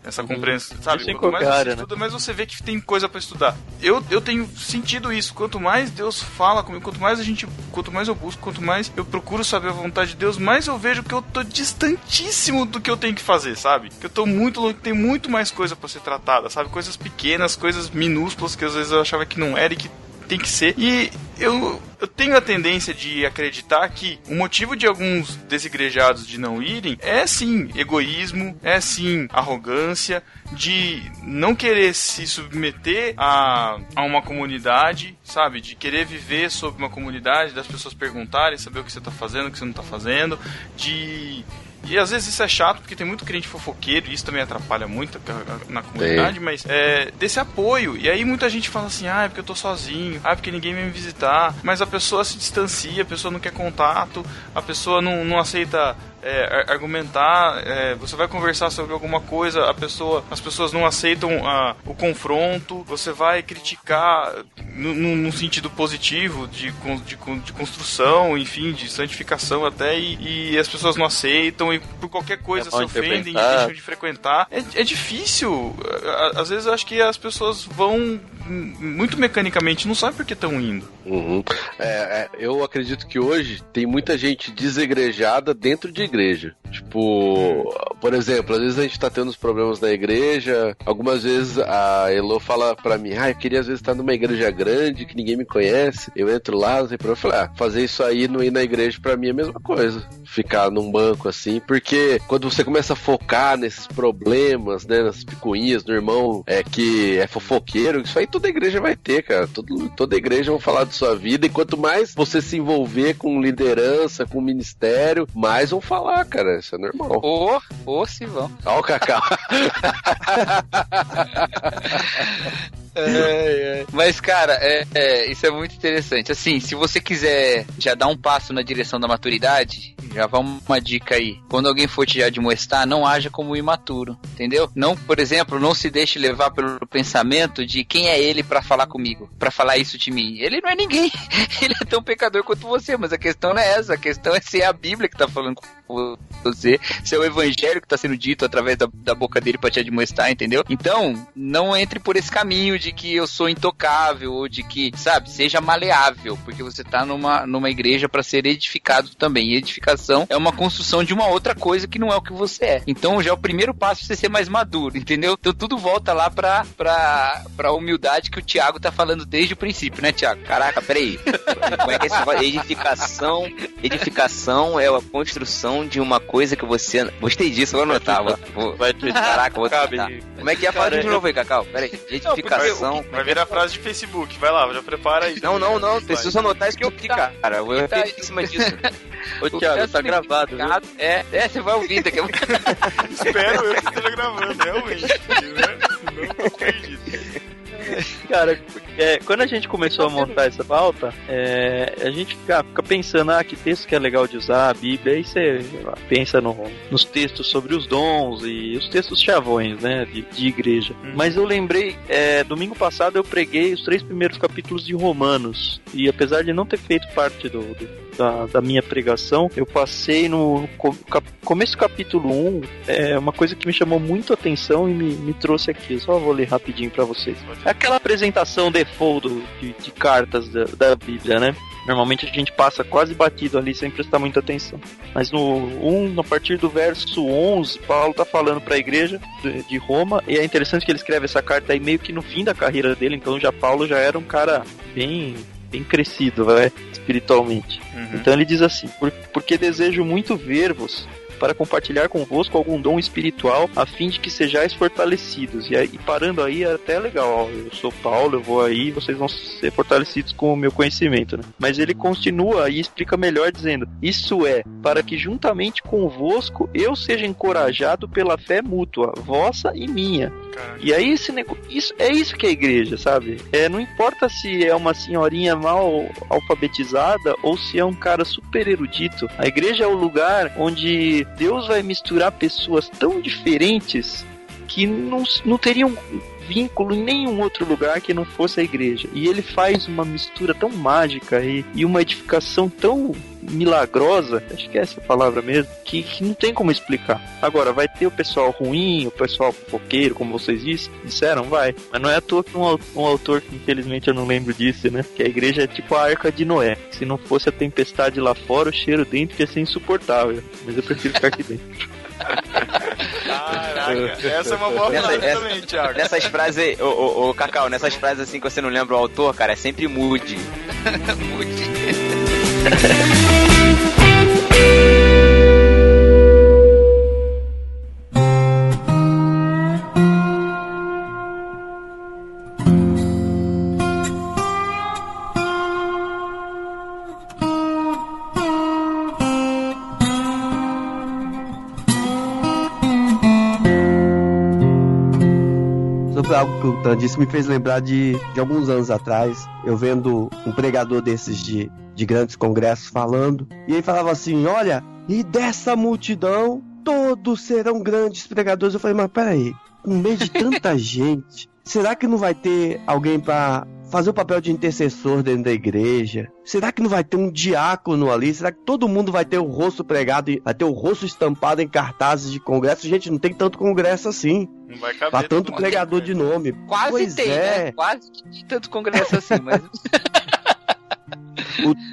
Essa compreensão, sabe? Isso Quanto mais você área, né? estuda, mais você vê que tem coisa pra estudar. Eu, eu tenho sentido isso. Quanto mais Deus fala comigo, quanto mais a gente, quanto mais eu busco, quanto mais eu procuro saber a vontade de Deus, mais eu vejo que eu tô distantíssimo do que eu tenho que fazer, sabe? Que eu tô muito longe, que tem muito mais coisa pra ser tratada, sabe? Coisas pequenas, coisas minúsculas que às vezes eu achava que não era e que tem que ser. E eu, eu tenho a tendência de acreditar que o motivo de alguns desigrejados de não irem é sim egoísmo, é sim arrogância, de não querer se submeter a, a uma comunidade, sabe? De querer viver sob uma comunidade, das pessoas perguntarem, saber o que você tá fazendo, o que você não tá fazendo, de. E às vezes isso é chato porque tem muito crente fofoqueiro e isso também atrapalha muito na comunidade, mas é, desse apoio. E aí muita gente fala assim: ah, é porque eu tô sozinho, ah, é porque ninguém vem me visitar. Mas a pessoa se distancia, a pessoa não quer contato, a pessoa não, não aceita é, ar- argumentar, é, você vai conversar sobre alguma coisa, a pessoa, as pessoas não aceitam ah, o confronto, você vai criticar no sentido positivo de, de, de construção, enfim, de santificação até, e, e as pessoas não aceitam e por qualquer coisa É se ofendem e deixam de frequentar. É, é difícil. Às vezes eu acho que as pessoas vão muito mecanicamente, não sabem por que estão indo. Uhum. É, é, eu acredito que hoje tem muita gente desegrejada dentro de igreja igreja. Tipo, por exemplo, às vezes a gente tá tendo uns problemas na igreja. Algumas vezes a Elo fala pra mim, ah, eu queria às vezes estar numa igreja grande que ninguém me conhece. Eu entro lá, tem problema. Eu falei, ah, fazer isso aí não ir na igreja pra mim é a mesma coisa. Ficar num banco assim, porque quando você começa a focar nesses problemas, né, nas picuinhas do irmão é, que é fofoqueiro, isso aí toda igreja vai ter, cara. Todo, toda igreja vai falar de sua vida e quanto mais você se envolver com liderança, com ministério, mais vão falar, cara. Isso é normal. Ô, ô, se vão. Ó o Cacau. *laughs* Mas, cara, é, é, isso é muito interessante. Assim, se você quiser já dar um passo na direção da maturidade, já vamos uma dica aí. Quando alguém for te admoestar, não haja como imaturo, entendeu? Não, por exemplo, não se deixe levar pelo pensamento de quem é ele pra falar comigo, pra falar isso de mim. Ele não é ninguém. *laughs* Ele é tão pecador quanto você, mas a questão não é essa. A questão é se é a Bíblia que tá falando você, se é o evangelho que tá sendo dito através da, da boca dele pra te admoestar, entendeu? Então, não entre por esse caminho de que eu sou intocável ou de que, sabe, seja maleável, porque você tá numa, numa igreja pra ser edificado também. E edificação é uma construção de uma outra coisa que não é o que você é. Então, já é o primeiro passo pra você ser mais maduro, entendeu? Então, tudo volta lá pra, pra, pra humildade que o Thiago tá falando desde o princípio, né, Thiago? Caraca, peraí. Como é que é? Edificação. Edificação é a construção de uma coisa que você. Gostei disso, vou anotar. Vou, vou- Vai ter Caraca, vou tentar. Como é que é? Fala de novo aí, Cacau. Peraí. Edificação. Vai virar frase de Facebook, vai lá, já prepara aí. Não, não, não. Preciso anotar isso aqui, cara. Eu vou Tá- em cima disso. *laughs* Ô, Thiago, tá gravado, viu? É, é, você vai ouvindo daqui a pouco. *laughs* Espero eu que esteja gravando, realmente. né? Eu não acredito. Cara, é, quando a gente começou a montar essa pauta, é, a gente fica, fica pensando, ah, que texto que é legal de usar, a Bíblia, aí você pensa no- nos textos sobre os dons e os textos chavões, né, de, de igreja. Mas eu lembrei, é, domingo passado eu preguei os três primeiros capítulos de Romanos, e apesar de não ter feito parte do, do- da, da minha pregação, eu passei no cap- começo do capítulo 1, é uma coisa que me chamou muito a atenção e me, me trouxe aqui. Só vou ler rapidinho pra vocês. É aquela apresentação default de, de cartas da, da Bíblia, né? Normalmente a gente passa quase batido ali sem prestar muita atenção. Mas no 1, a partir do verso 11, Paulo tá falando para a igreja de Roma, e é interessante que ele escreve essa carta aí meio que no fim da carreira dele, então já Paulo já era um cara bem bem crescido, vai, espiritualmente. Uhum. Então ele diz assim: "Por- porque desejo muito ver-vos para compartilhar convosco algum dom espiritual, a fim de que sejais fortalecidos. E, aí, e parando aí é até legal, ó, eu sou Paulo, eu vou aí, vocês vão ser fortalecidos com o meu conhecimento, né? Mas ele continua e explica melhor dizendo: Isso é, para que juntamente convosco eu seja encorajado pela fé mútua, vossa e minha. E aí esse nego... isso é isso que é igreja, sabe? É, não importa se é uma senhorinha mal alfabetizada ou se é um cara super erudito. A igreja é o lugar onde Deus vai misturar pessoas tão diferentes que não, não teriam vínculo em nenhum outro lugar que não fosse a igreja. E ele faz uma mistura tão mágica e, e uma edificação tão milagrosa, acho que é essa palavra mesmo, que, que não tem como explicar. Agora, vai ter o pessoal ruim, o pessoal fofoqueiro, como vocês dis- disseram, vai. Mas não é à toa que um, um autor, que infelizmente eu não lembro disso, né? Que a igreja é tipo a arca de Noé. Se não fosse a tempestade lá fora, o cheiro dentro ia ser insuportável. Mas eu prefiro ficar aqui dentro. *laughs* Caraca, essa é uma boa Essa- frase essa- também, Thiago. Nessas frases, ô, ô, ô, Cacau, nessas frases assim que você não lembra o autor, cara, é sempre mude. *laughs* Sobre *laughs* algo que o Tan disse, me fez lembrar de, de alguns anos atrás, eu vendo um pregador desses de, de grandes congressos falando, e ele falava assim: Olha, e dessa multidão, todos serão grandes pregadores. Eu falei, mas peraí, no meio de tanta *laughs* gente, será que não vai ter alguém para fazer o papel de intercessor dentro da igreja? Será que não vai ter um diácono ali? Será que todo mundo vai ter o rosto pregado, e vai ter o rosto estampado em cartazes de congresso? Gente, não tem tanto congresso assim. Não vai caber. Pra tanto todo mundo. pregador de nome. Quase Pois tem, é. né? Quase tem tanto congresso assim, mas *laughs*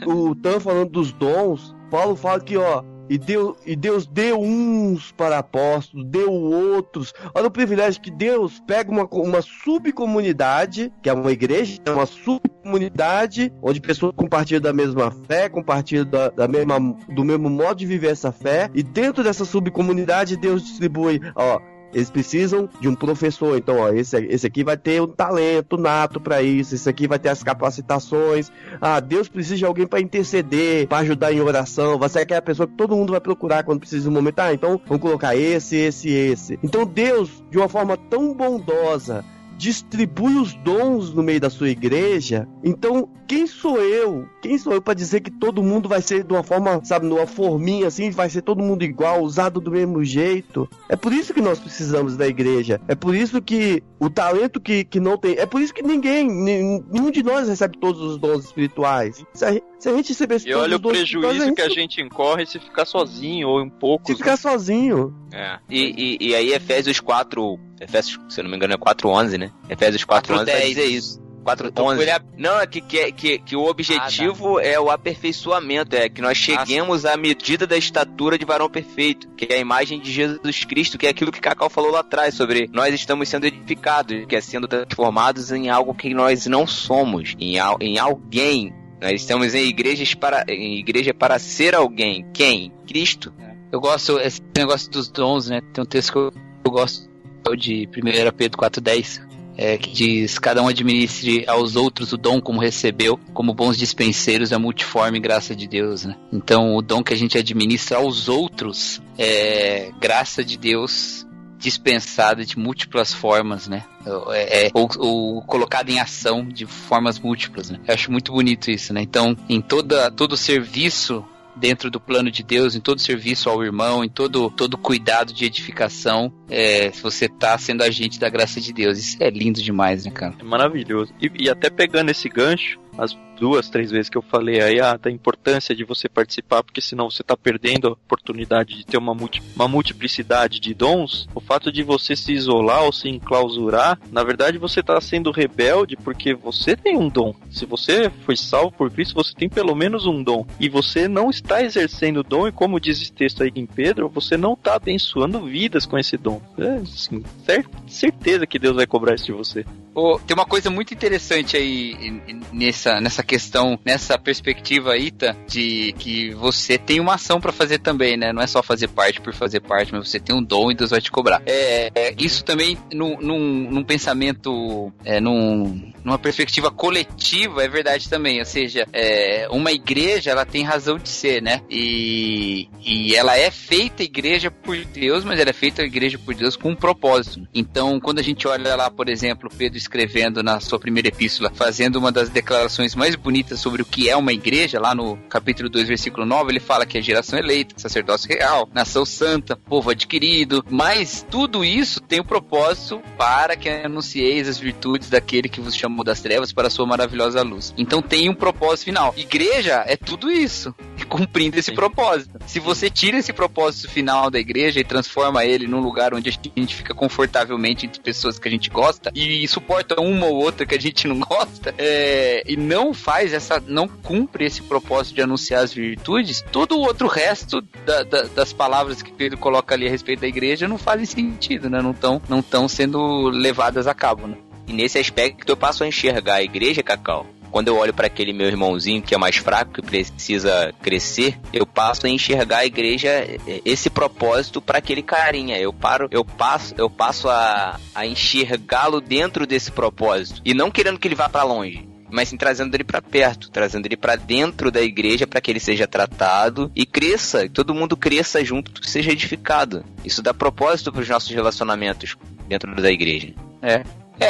O, o Tan falando dos dons, Paulo fala que, ó, e Deus, e Deus deu uns para apóstolos, deu outros. Olha o privilégio que Deus pega uma, uma subcomunidade, que é uma igreja, é uma subcomunidade, onde pessoas compartilham da mesma fé, compartilham da, da mesma, do mesmo modo de viver essa fé, e dentro dessa subcomunidade Deus distribui, ó, eles precisam de um professor. Então, ó, esse, esse aqui vai ter um talento nato para isso, esse aqui vai ter as capacitações. Ah, Deus precisa de alguém para interceder, para ajudar em oração. Vai ser aquela pessoa que todo mundo vai procurar quando precisa de um momento. Ah, então vamos colocar esse, esse, esse. Então, Deus, de uma forma tão bondosa, distribui os dons no meio da sua igreja. Então, quem sou eu? Quem sou eu para dizer que todo mundo vai ser de uma forma, sabe, numa forminha assim, vai ser todo mundo igual, usado do mesmo jeito? É por isso que nós precisamos da igreja. É por isso que o talento que, que não tem. É por isso que ninguém, nen- nenhum de nós recebe todos os dons espirituais. Se a, gente- se a gente recebesse E todos olha o os dons espirituais, prejuízo que a gente incorre se ficar sozinho ou em poucos. Se ficar sozinho. É. E, e, e aí Efésios 4, Efésios, se eu não me engano é 4.11, né? Efésios 4.11 vai 4:10. dizer isso. Então, 4.11. ele é- Não, é que, que, que, que o objetivo é o aperfeiçoamento, é que nós cheguemos à medida da estatura de varão perfeito, que é a imagem de Jesus Cristo, que é aquilo que Cacau falou lá atrás, sobre nós estamos sendo edificados, que é sendo transformados em algo que nós não somos, em, al- em alguém. Nós estamos em igrejas para em igreja para ser alguém. Quem? Cristo. Eu gosto, esse negócio dos dons, né? Tem um texto que eu, eu gosto de 1 Pedro 4,10. É, que diz: Cada um administre aos outros o dom como recebeu, como bons dispenseiros da multiforme graça de Deus. Né? Então, o dom que a gente administra aos outros é graça de Deus dispensada de múltiplas formas, né? É, é, ou, ou colocada em ação de formas múltiplas, né? Eu acho muito bonito isso, né? Então, em toda, todo serviço dentro do plano de Deus, em todo serviço ao irmão, em todo, todo cuidado de edificação, é, você tá sendo agente da graça de Deus. Isso é lindo demais, né, cara? É maravilhoso. E, e até pegando esse gancho, as duas, três vezes que eu falei aí, ah, da importância de você participar, porque senão você tá perdendo a oportunidade de ter uma, multi, uma multiplicidade de dons, o fato de você se isolar ou se enclausurar, na verdade você tá sendo rebelde porque você tem um dom. Se você foi salvo por Cristo, você tem pelo menos um dom. E você não está exercendo o dom, e como diz esse texto aí em Pedro, você não tá abençoando vidas com esse dom. É, cer- certeza que Deus vai cobrar isso de você. Ô, tem uma coisa muito interessante aí nessa, nessa questão, nessa perspectiva, Ita, de que você tem uma ação pra fazer também, né? Não é só fazer parte por fazer parte, mas você tem um dom e Deus vai te cobrar. É, é, isso também, num, num, num pensamento, é, num, numa perspectiva coletiva, é verdade também. Ou seja, é, uma igreja, ela tem razão de ser, né? E, e ela é feita igreja por Deus, mas ela é feita igreja por Deus com um propósito. Então, quando a gente olha lá, por exemplo, Pedro escrevendo na sua primeira epístola, fazendo uma das declarações mais bonitas sobre o que é uma igreja, lá no capítulo 2, versículo 9, ele fala que é geração eleita, sacerdócio real, nação santa, povo adquirido, mas tudo isso tem o propósito para que anuncieis as virtudes daquele que vos chamou das trevas para a sua maravilhosa luz. Então tem um propósito final. Igreja é tudo isso, *laughs* cumprindo esse propósito. Se você tira esse propósito final da igreja e transforma ele num lugar onde a gente fica confortavelmente entre pessoas que a gente gosta e suporta uma ou outra que a gente não *laughs* gosta, é, e não faz essa, não cumpre esse propósito de anunciar as virtudes, todo o outro resto da- da- das palavras que Pedro coloca ali a respeito da igreja não fazem sentido, né? Não estão não tão sendo levadas a cabo, né? E nesse aspecto eu passo a enxergar a igreja, Cacau. Quando eu olho para aquele meu irmãozinho que é mais fraco, que precisa crescer, eu passo a enxergar a igreja eh, esse propósito para aquele carinha. Eu paro, eu passo, eu passo a, a enxergá-lo dentro desse propósito e não querendo que ele vá para longe. Mas sim trazendo ele para perto, trazendo ele para dentro da igreja para que ele seja tratado e cresça, todo mundo cresça junto, seja edificado. Isso dá propósito para os nossos relacionamentos dentro da igreja. É,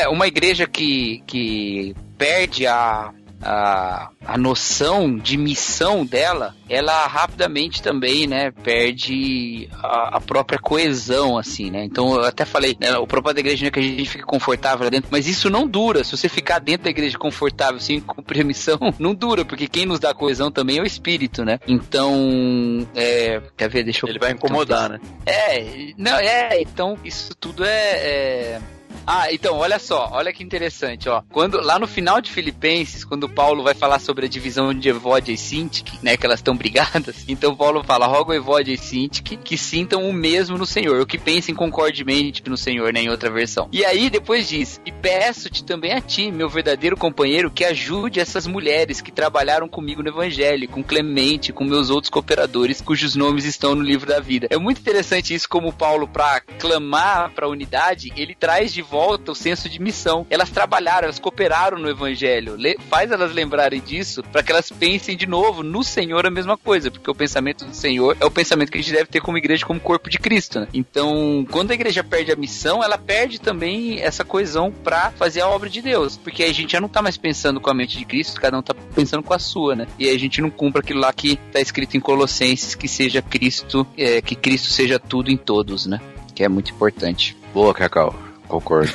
uma igreja que, que perde a, a, a noção de missão dela, ela rapidamente também, né, perde a, a própria coesão, assim, né? Então eu até falei, né, o propósito da igreja não é que a gente fique confortável lá dentro, mas isso não dura. Se você ficar dentro da igreja confortável sem cumprir a missão, *laughs* não dura, porque quem nos dá coesão também é o espírito, né? Então, é, quer ver? Deixa eu Ele vai incomodar, né? é, não, é, então isso tudo é, é- Ah, então, olha só, olha que interessante, ó. Quando, lá no final de Filipenses, quando Paulo vai falar sobre a divisão de Evódia e Sintique, né, que elas estão brigadas, *laughs* então Paulo fala, rogo Evódia e Sintique que sintam o mesmo no Senhor, o que pensem concordemente no Senhor, né, em outra versão. E aí, depois diz, e peço-te também a ti, meu verdadeiro companheiro, que ajude essas mulheres que trabalharam comigo no Evangelho, com Clemente, com meus outros cooperadores, cujos nomes estão no livro da vida. É muito interessante isso, como Paulo, para clamar para unidade, ele traz de volta o senso de missão. Elas trabalharam, elas cooperaram no Evangelho. Le- faz elas lembrarem disso para que elas pensem de novo no Senhor a mesma coisa, porque o pensamento do Senhor é o pensamento que a gente deve ter como igreja, como corpo de Cristo. Né? Então, quando a igreja perde a missão, ela perde também essa coesão para fazer a obra de Deus, porque a gente já não tá mais pensando com a mente de Cristo, cada um tá pensando com a sua, né? E a gente não cumpre aquilo lá que tá escrito em Colossenses, que seja Cristo, é, que Cristo seja tudo em todos, né? Que é muito importante. Boa, Cacau. Concordo.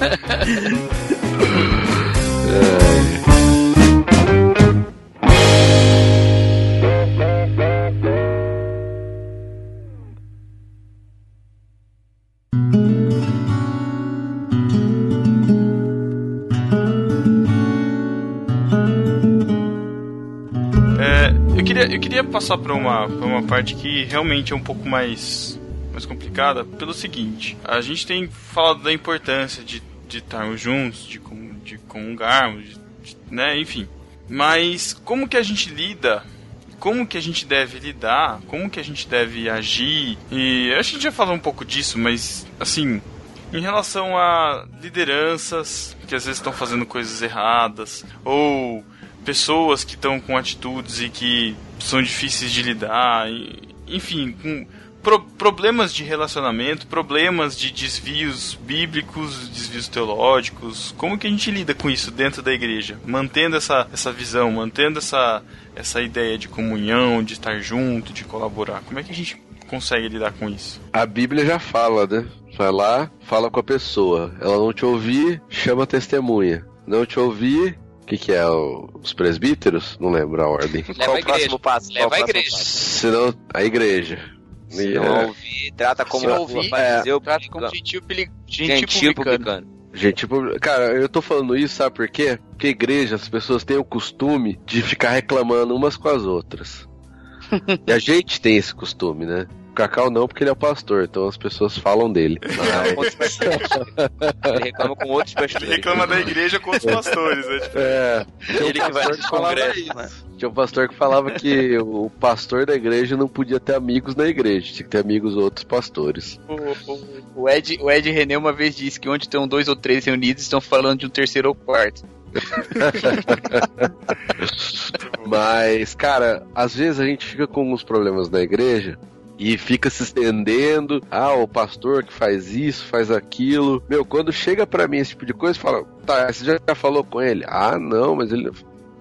*laughs* passar para uma, uma parte que realmente é um pouco mais, mais complicada, pelo seguinte: a gente tem falado da importância de, estarmos juntos, de, de comungarmos, de- de- né, enfim. Mas como que a gente lida? Como que a gente deve lidar? Como que a gente deve agir? E a gente já falou um pouco disso, mas assim, em relação a lideranças que às vezes estão fazendo coisas erradas, ou pessoas que estão com atitudes e que são difíceis de lidar, e- enfim, com pro- problemas de relacionamento, problemas de desvios bíblicos, desvios teológicos. Como que a gente lida com isso dentro da igreja? Mantendo essa, essa visão, mantendo essa, essa ideia de comunhão, de estar junto, de colaborar. Como é que a gente consegue lidar com isso? A Bíblia já fala, né? Vai lá, fala com a pessoa. Ela não te ouvir, chama testemunha. Não te ouvir, que, que é? o- Os presbíteros? Não lembro a ordem. Leva Qual a o próximo igreja. passo? Leva Qual a igreja. Senão, a igreja. Se E, não é, ouvir, trata como Se ouvir, é, o Trata como gentil, peli- gentil, gentil publicano. publicano. Gente, tipo, cara, eu tô falando isso, sabe por quê? Porque igreja, as pessoas têm o costume de ficar reclamando umas com as outras. *laughs* e a gente tem esse costume, né? O Cacau não, porque ele é o pastor, então as pessoas falam dele. Mas- Outros. Ele reclama com outros Ele pastores. reclama da igreja com os pastores, né? Tipo, É, tinha um Ele que vai pastor nos congressos, né? Tinha um pastor que falava que o pastor da igreja não podia ter amigos na igreja, tinha que ter amigos outros pastores. O, o- o Ed, o Ed René uma vez disse que onde estão dois ou três reunidos estão falando de um terceiro ou quarto. *laughs* Mas, cara, às vezes a gente fica com alguns problemas na igreja e fica se estendendo. Ah, o pastor que faz isso, faz aquilo. Meu, quando chega pra mim esse tipo de coisa, fala, tá, você já falou com ele? Ah, não, mas ele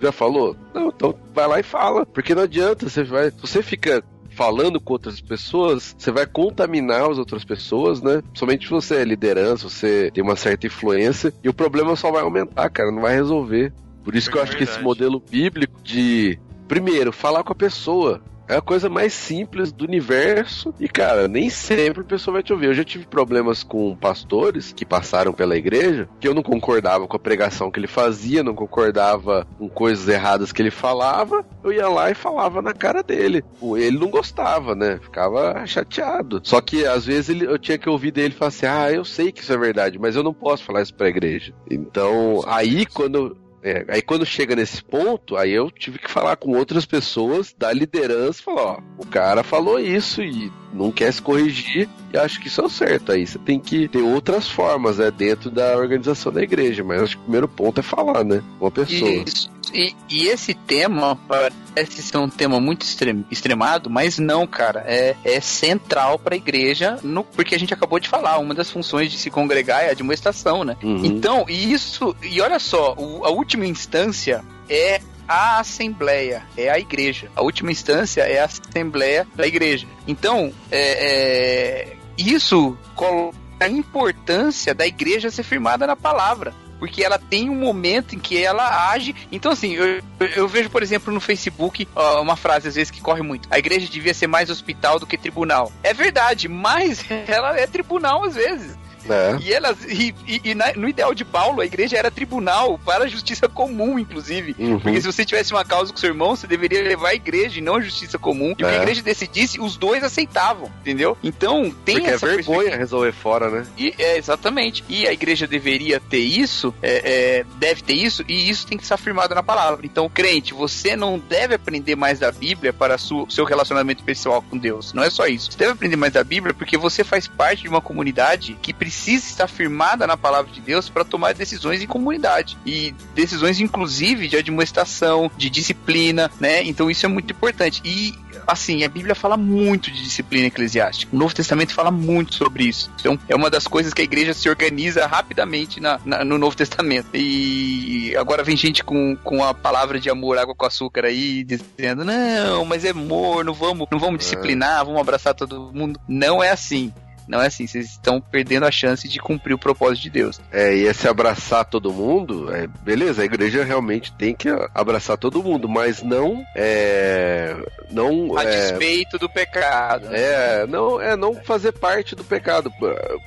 já falou? Não, então vai lá e fala. Porque não adianta, você vai. Se você fica falando com outras pessoas, você vai contaminar as outras pessoas, né? Somente se você é liderança, você tem uma certa influência, e o problema só vai aumentar, cara, não vai resolver. Por isso que eu É acho que esse verdade. modelo bíblico de, primeiro, falar com a pessoa. É a coisa mais simples do universo. E, cara, nem sempre a pessoa vai te ouvir. Eu já tive problemas com pastores que passaram pela igreja, que eu não concordava com a pregação que ele fazia, não concordava com coisas erradas que ele falava. Eu ia lá e falava na cara dele. O- Ele não gostava, né? Ficava chateado. Só que, às vezes, ele- eu tinha que ouvir dele falar assim: ah, eu sei que isso é verdade, mas eu não posso falar isso pra igreja. Então, aí quando. É, aí quando chega nesse ponto, aí eu tive que falar com outras pessoas da liderança, falar, ó, o cara falou isso e não quer se corrigir, e acho que isso é o certo. Aí você tem que ter outras formas, né, dentro da organização da igreja, mas acho que o primeiro ponto é falar, né, uma pessoa. Isso. E, e esse tema parece ser um tema muito extrem- extremado, mas não, cara. É, é central para a igreja, no, porque a gente acabou de falar, uma das funções de se congregar é a admoestação, né? Uhum. Então, e isso, e olha só, o- a última instância é a assembleia, é a igreja. A última instância é a assembleia da igreja. Então, é, é, isso coloca a importância da igreja ser firmada na palavra. Porque ela tem um momento em que ela age. Então, assim, eu, eu- vejo, por exemplo, no Facebook, uma frase às vezes que corre muito: a igreja devia ser mais hospital do que tribunal. É verdade, mas *laughs* ela é tribunal às vezes. É. E elas e, e- e na- no ideal de Paulo, a igreja era tribunal para a justiça comum, inclusive. Uhum. Porque se você tivesse uma causa com seu irmão, você deveria levar a igreja e não a justiça comum. E o que É. a igreja decidisse, os dois aceitavam, entendeu? Então tem Porque é essa vergonha perspectiva. resolver fora, né? E, é, exatamente. E a igreja deveria ter isso, é, é, deve ter isso, e isso tem que ser afirmado na palavra. Então, crente, você não deve aprender mais da Bíblia para o seu relacionamento pessoal com Deus. Não é só isso. Você deve aprender mais da Bíblia porque você faz parte de uma comunidade que precisa estar firmada na palavra de Deus para tomar decisões em comunidade. E decisões, inclusive, de admoestação, de disciplina, né? Então, isso é muito importante. E assim, a Bíblia fala muito de disciplina eclesiástica. O Novo Testamento fala muito sobre isso. Então, é uma das coisas que a igreja se organiza rapidamente na, na- no Novo Testamento. E agora vem gente com, com a palavra de amor, água com açúcar aí, dizendo: não, mas é amor, não vamos, não vamos disciplinar, vamos abraçar todo mundo. Não é assim. Não é assim, vocês estão perdendo a chance de cumprir o propósito de Deus. É, e esse abraçar todo mundo, é, beleza, a igreja realmente tem que abraçar todo mundo, mas não é. Não. A é, despeito do pecado. É, não, é não fazer parte do pecado.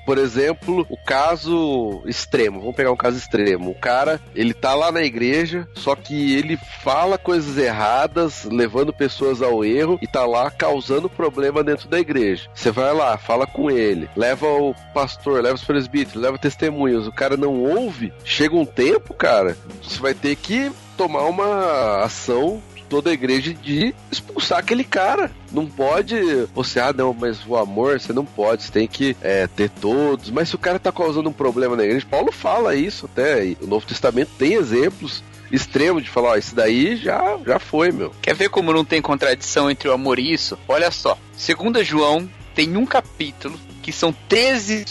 Por exemplo, o caso extremo. Vamos pegar um caso extremo. O cara, ele tá lá na igreja, só que ele fala coisas erradas, levando pessoas ao erro e tá lá causando problema dentro da igreja. Você vai lá, fala com ele, leva o pastor, leva os presbíteros, leva testemunhas. O cara não ouve. Chega um tempo, cara, você vai ter que tomar uma ação toda a igreja de expulsar aquele cara. Não pode você, ah, não, mas o amor você não pode, você tem que é, ter todos. Mas se o cara tá causando um problema na igreja, Paulo fala isso até. e o Novo Testamento tem exemplos extremo de falar, ó, isso daí já, já foi, meu. Quer ver como não tem contradição entre o amor e isso? Olha só. Segunda João tem um capítulo que são 13,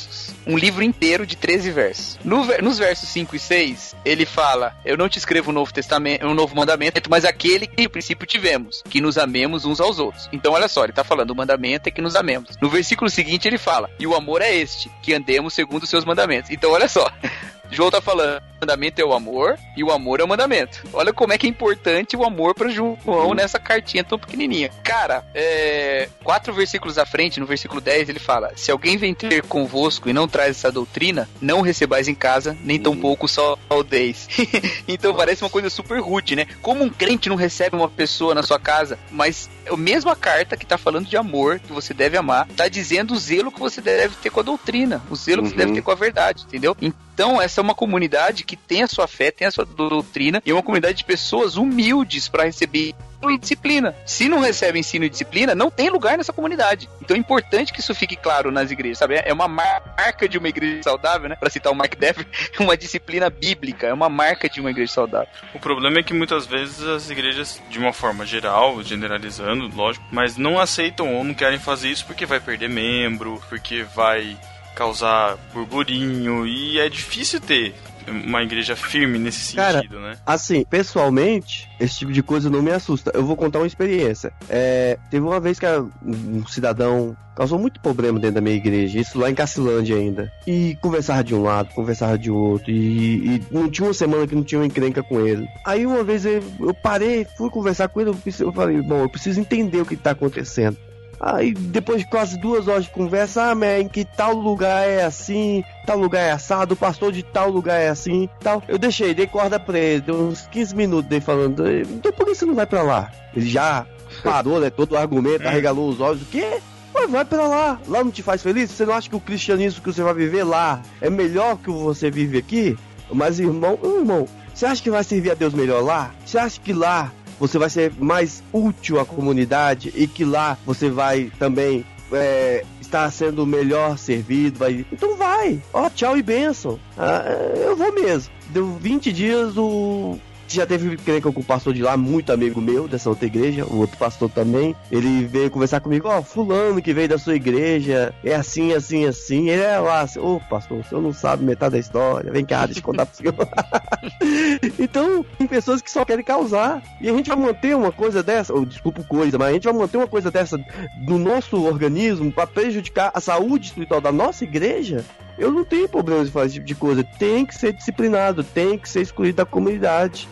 um livro inteiro de 13 versos. No nos versos 5 e 6, ele fala: Eu não te escrevo um novo testamento, um novo mandamento, mas aquele que no princípio tivemos, que nos amemos uns aos outros. Então, olha só, ele tá falando: o mandamento é que nos amemos. No versículo seguinte, ele fala: E o amor é este, que andemos segundo os seus mandamentos. Então, olha só. *laughs* João tá falando, mandamento é o amor e o amor é o mandamento. Olha como é que é importante o amor pra João nessa cartinha tão pequenininha. Cara, é, quatro versículos à frente, no versículo 10, ele fala: Se alguém vem ter convosco e não traz essa doutrina, não recebais em casa, nem tampouco saudeis. *laughs* então parece uma coisa super rude, né? Como um crente não recebe uma pessoa na sua casa, mas a mesma carta que tá falando de amor, que você deve amar, tá dizendo o zelo que você deve ter com a doutrina, o zelo que você Uhum. deve ter com a verdade, entendeu? Então, essa é uma comunidade que tem a sua fé, tem a sua doutrina, e é uma comunidade de pessoas humildes para receber ensino e disciplina. Se não recebe ensino e disciplina, não tem lugar nessa comunidade. Então é importante que isso fique claro nas igrejas, sabe? É uma marca de uma igreja saudável, né? Para citar o Mark Dever, *laughs* uma disciplina bíblica, é uma marca de uma igreja saudável. O problema é que muitas vezes as igrejas, de uma forma geral, generalizando, lógico, mas não aceitam ou não querem fazer isso porque vai perder membro, porque vai causar burburinho e é difícil ter uma igreja firme nesse Cara, sentido, né? Assim, pessoalmente, esse tipo de coisa não me assusta. Eu vou contar uma experiência. É, teve uma vez que um cidadão causou muito problema dentro da minha igreja, isso lá em Cacilândia ainda. E conversava de um lado, conversava de outro, e, e não tinha uma semana que não tinha uma encrenca com ele. Aí uma vez eu, eu parei, fui conversar com ele, eu, eu falei, bom, eu preciso entender o que tá acontecendo. Aí depois de quase duas horas de conversa, ah, man, que tal lugar é assim, tal lugar é assado, o pastor de tal lugar é assim, tal. Eu deixei, dei corda pra ele, deu uns 15 minutos dele falando, então por que você não vai pra lá? Ele já parou, né, todo o argumento, *laughs* arregalou os olhos, o quê? Ué, vai pra lá, lá não te faz feliz? Você não acha que o cristianismo que você vai viver lá é melhor que você vive aqui? Mas irmão, irmão, você acha que vai servir a Deus melhor lá? Você acha que lá você vai ser mais útil à comunidade e que lá você vai também é, estar sendo melhor servido? Vai... Então vai! Ó, tchau e benção! Ah, eu vou mesmo. Deu 20 dias, o. Já teve encrenca com o pastor de lá, muito amigo meu dessa outra igreja, o outro pastor também. Ele veio conversar comigo, ó, fulano que veio da sua igreja, é assim, assim, assim. Ele é lá, assim, ô pastor, o senhor não sabe metade da história, vem cá, deixa eu contar pro senhor. *laughs* então, tem pessoas que só querem causar. E a gente vai manter uma coisa dessa, ou desculpa coisa, mas a gente vai manter uma coisa dessa no nosso organismo para prejudicar a saúde espiritual da nossa igreja. Eu não tenho problema de fazer esse tipo de coisa. Tem que ser disciplinado, tem que ser excluído da comunidade.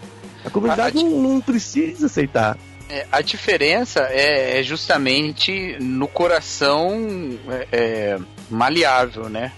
A comunidade A- a- não, não precisa aceitar. É, a diferença é, é justamente no coração é, é, maleável, né?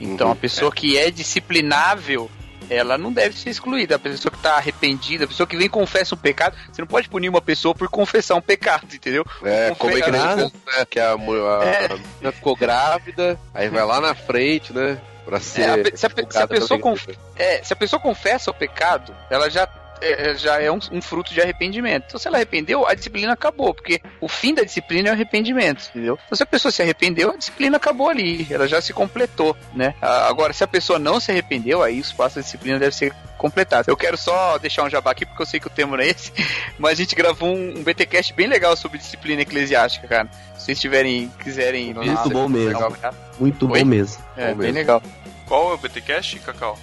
Então Uhum. a pessoa que é disciplinável, ela não deve ser excluída. A pessoa que está arrependida, a pessoa que vem e confessa um pecado, você não pode punir uma pessoa por confessar um pecado, entendeu? É, como a igreja Ah, fez, né? Que a, mu- a, É. a menina ficou grávida, aí vai lá na frente, né? Pra ser. É, a se, a, se a pessoa conf- é, se a pessoa confessa o pecado, ela já é, é, já é um, um fruto de arrependimento. Então, se ela arrependeu, a disciplina acabou, porque o fim da disciplina é o arrependimento, entendeu? Então, se a pessoa se arrependeu, a disciplina acabou ali, ela já se completou, né? Agora, se a pessoa não se arrependeu, aí o espaço da disciplina deve ser completado. Eu quero só deixar um jabá aqui, porque eu sei que o tema não é esse, *laughs* mas a gente gravou um, um BTcast bem legal sobre disciplina eclesiástica, cara. Se vocês tiverem, quiserem Muito bom mesmo. legal, cara. Muito Oi? bom mesmo. É, Bom bem mesmo. legal. Qual é o BTcast, Cacau?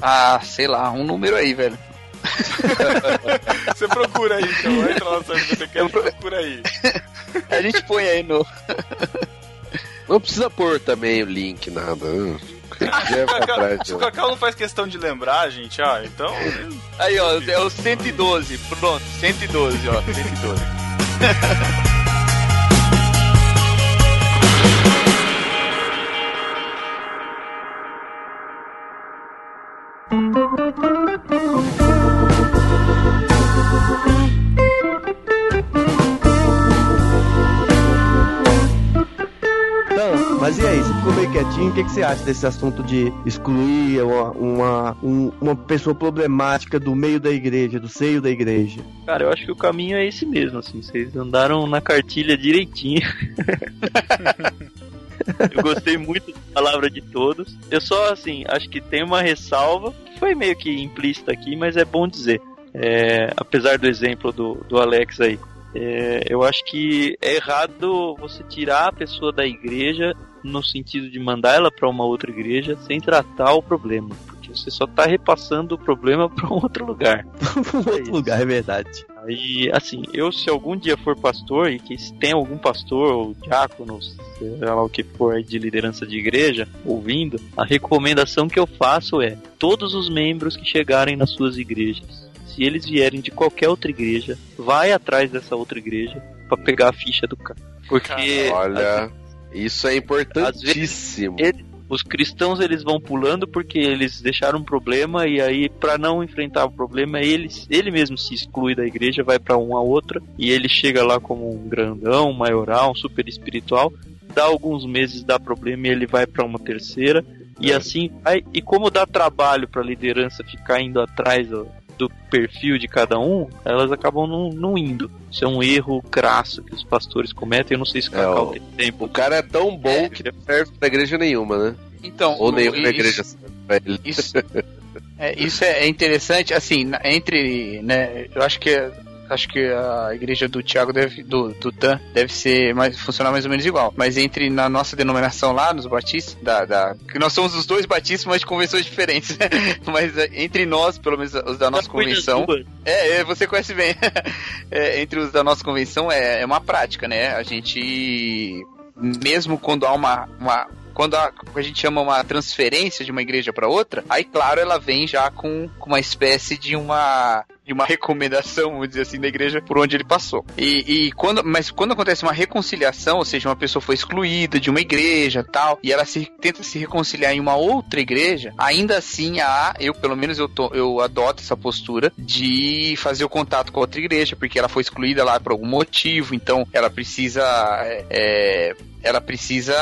Ah, sei lá, um número aí, velho. *laughs* Você procura aí, então. Entra lá no site do BTcast e procura aí. A gente põe aí no. Não precisa pôr também o link, nada. né? *laughs* Se o né? Cacau não faz questão de lembrar, gente, ah, então. Aí, ó, é o 112. Pronto, 112, ó. 112. Então, *laughs* mas e aí, você ficou meio quietinho, o que, que você acha desse assunto de excluir uma, uma, um- uma pessoa problemática do meio da igreja, do seio da igreja? Cara, eu acho que o caminho é esse mesmo, assim. Vocês andaram na cartilha direitinho. *laughs* eu gostei muito da palavra de todos. Eu só, assim, acho que tem uma ressalva, que foi meio que implícita aqui, mas é bom dizer. É, apesar do exemplo do, do Alex aí, é, eu acho que é errado você tirar a pessoa da igreja no sentido de mandar ela para uma outra igreja sem tratar o problema. Porque você só tá repassando o problema *laughs* para um outro lugar. *laughs* um outro lugar, é verdade. Aí, assim, eu se algum dia for pastor e que se tem algum pastor ou diácono, seja lá o que for de liderança de igreja, ouvindo, a recomendação que eu faço é: todos os membros que chegarem nas suas igrejas, se eles vierem de qualquer outra igreja, vai atrás dessa outra igreja para pegar a ficha do cara. Porque Olha, isso é importantíssimo. ele- os cristãos eles vão pulando porque eles deixaram um problema e aí para não enfrentar o problema ele, ele mesmo se exclui da igreja, vai para uma outra e ele chega lá como um grandão, um maioral, um super espiritual, dá alguns meses dá problema e ele vai para uma terceira e É. assim vai e como dá trabalho para liderança ficar indo atrás do perfil de cada um, elas acabam não, não indo. Isso é um erro crasso que os pastores cometem. Eu não sei se o É, tem tempo. O cara é tão bom É. que não serve pra igreja nenhuma, né? Então, Ou nenhuma isso- igreja serve pra ele. Isso, é, isso é, interessante, assim, entre, né, eu acho que acho que a igreja do Tiago deve, do, do Tan deve ser mais, funcionar mais ou menos igual. Mas entre na nossa denominação lá, nos batistas, da, da, que nós somos os dois batistas, mas de convenções diferentes. né? *laughs* mas é, entre nós, pelo menos os da nossa convenção, é, é, você conhece bem. *laughs* É, entre os da nossa convenção é, é uma prática, né? A gente, mesmo quando há uma. uma quando que a gente chama uma transferência de uma igreja para outra, aí claro ela vem já com, com uma espécie de uma uma recomendação, vamos dizer assim, da igreja por onde ele passou. E, e quando, mas quando acontece uma reconciliação, ou seja, uma pessoa foi excluída de uma igreja, tal, e ela se tenta se reconciliar em uma outra igreja, ainda assim há, eu pelo menos eu eu adoto essa postura de fazer o contato com a outra igreja, porque ela foi excluída lá por algum motivo, então ela precisa é, é, ela precisa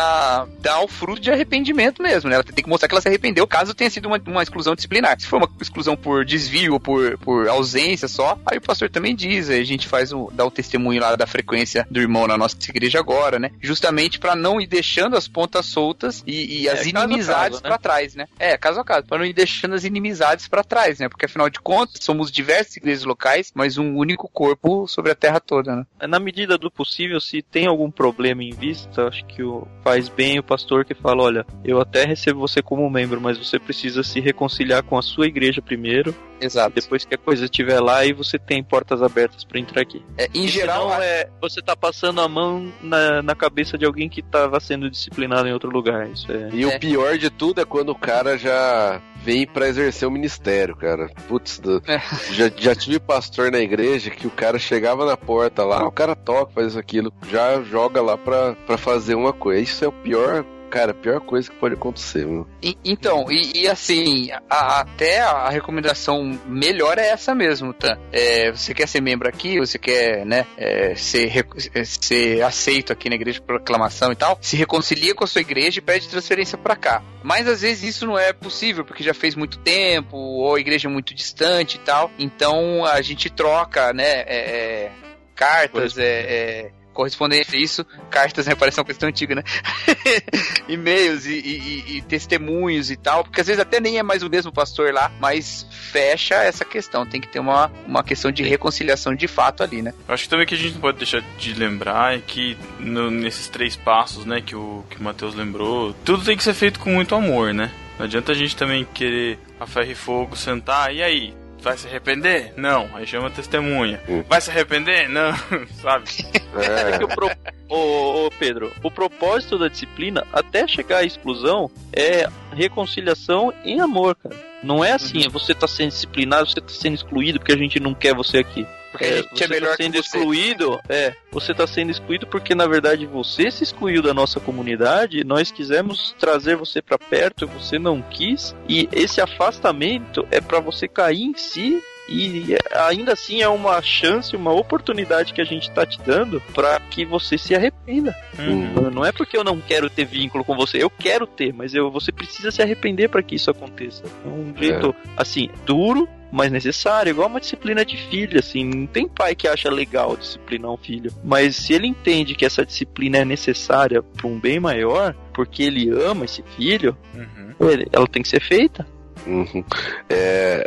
dar o fruto de arrependimento mesmo, né? Ela tem que mostrar que ela se arrependeu, caso tenha sido uma, uma exclusão disciplinar. Se for uma exclusão por desvio ou por, por ausência só, aí o pastor também diz, aí a gente faz o, dá o testemunho lá da frequência do irmão na nossa igreja agora, né? Justamente pra não ir deixando as pontas soltas e, e É, as a inimizades né? pra trás, né? É, caso a caso, pra não ir deixando as inimizades pra trás, né? Porque afinal de contas, somos diversas igrejas locais, mas um único corpo sobre a terra toda, né? Na medida do possível, se tem algum problema em vista, acho que o, faz bem o pastor que fala: olha, eu até recebo você como membro, mas você precisa se reconciliar com a sua igreja primeiro. Exato. Depois que a coisa estiver lá, e você tem portas abertas pra entrar aqui. É, em E geral, senão, é, você tá passando a mão na, na cabeça de alguém que tava sendo disciplinado em outro lugar. Isso é. E É. o pior de tudo é quando o cara já vem pra exercer o ministério, cara. Putz, do- É. já, já tive pastor na igreja que o cara chegava na porta lá, o cara toca, faz isso, aquilo, já joga lá pra, pra fazer uma coisa. Isso é o pior, cara, a pior coisa que pode acontecer, mano. E- Então, e, e assim, a- até a recomendação melhor é essa mesmo, tá? É, você quer ser membro aqui, você quer, né, é, ser, é, ser aceito aqui na igreja por aclamação e tal, se reconcilia com a sua igreja e pede transferência pra cá. Mas às vezes isso não é possível, porque já fez muito tempo, ou a igreja é muito distante e tal. Então a gente troca, né, é, é, cartas, é, é, correspondência, isso, cartas, né, parece uma questão antiga, né? *laughs* e-mails e, e- e- e testemunhos e tal, porque às vezes até nem é mais o mesmo pastor lá, mas fecha essa questão. Tem que ter uma, uma questão de reconciliação de fato ali, né? Eu acho que também que a gente não pode deixar de lembrar é que no- nesses três passos, né, que o, que o Matheus lembrou, tudo tem que ser feito com muito amor, né? Não adianta a gente também querer a ferro e fogo sentar, e aí? Vai se arrepender? Não. Aí chama a testemunha. Hum. Vai se arrepender? Não. *laughs* Sabe? É que É, o pro... ô, ô, Pedro, o propósito da disciplina, até chegar à exclusão, é reconciliação em amor, cara. Não é assim, você tá sendo disciplinado, você tá sendo excluído porque a gente não quer você aqui. Porque É, você é melhor tá sendo excluído, é, você tá sendo excluído porque na verdade você se excluiu da nossa comunidade, nós quisemos trazer você pra perto, você não quis, e esse afastamento é pra você cair em si e ainda assim é uma chance, uma oportunidade que a gente tá te dando pra que você se arrependa. Uhum. Não é porque eu não quero ter vínculo com você, eu quero ter, mas eu, você precisa se arrepender para que isso aconteça. É um jeito, assim, duro, mas necessário, igual uma disciplina de filho, assim, não tem pai que acha legal disciplinar um filho, mas se ele entende que essa disciplina é necessária para um bem maior, porque ele ama esse filho, Uhum. ele- ela tem que ser feita. uhum. É,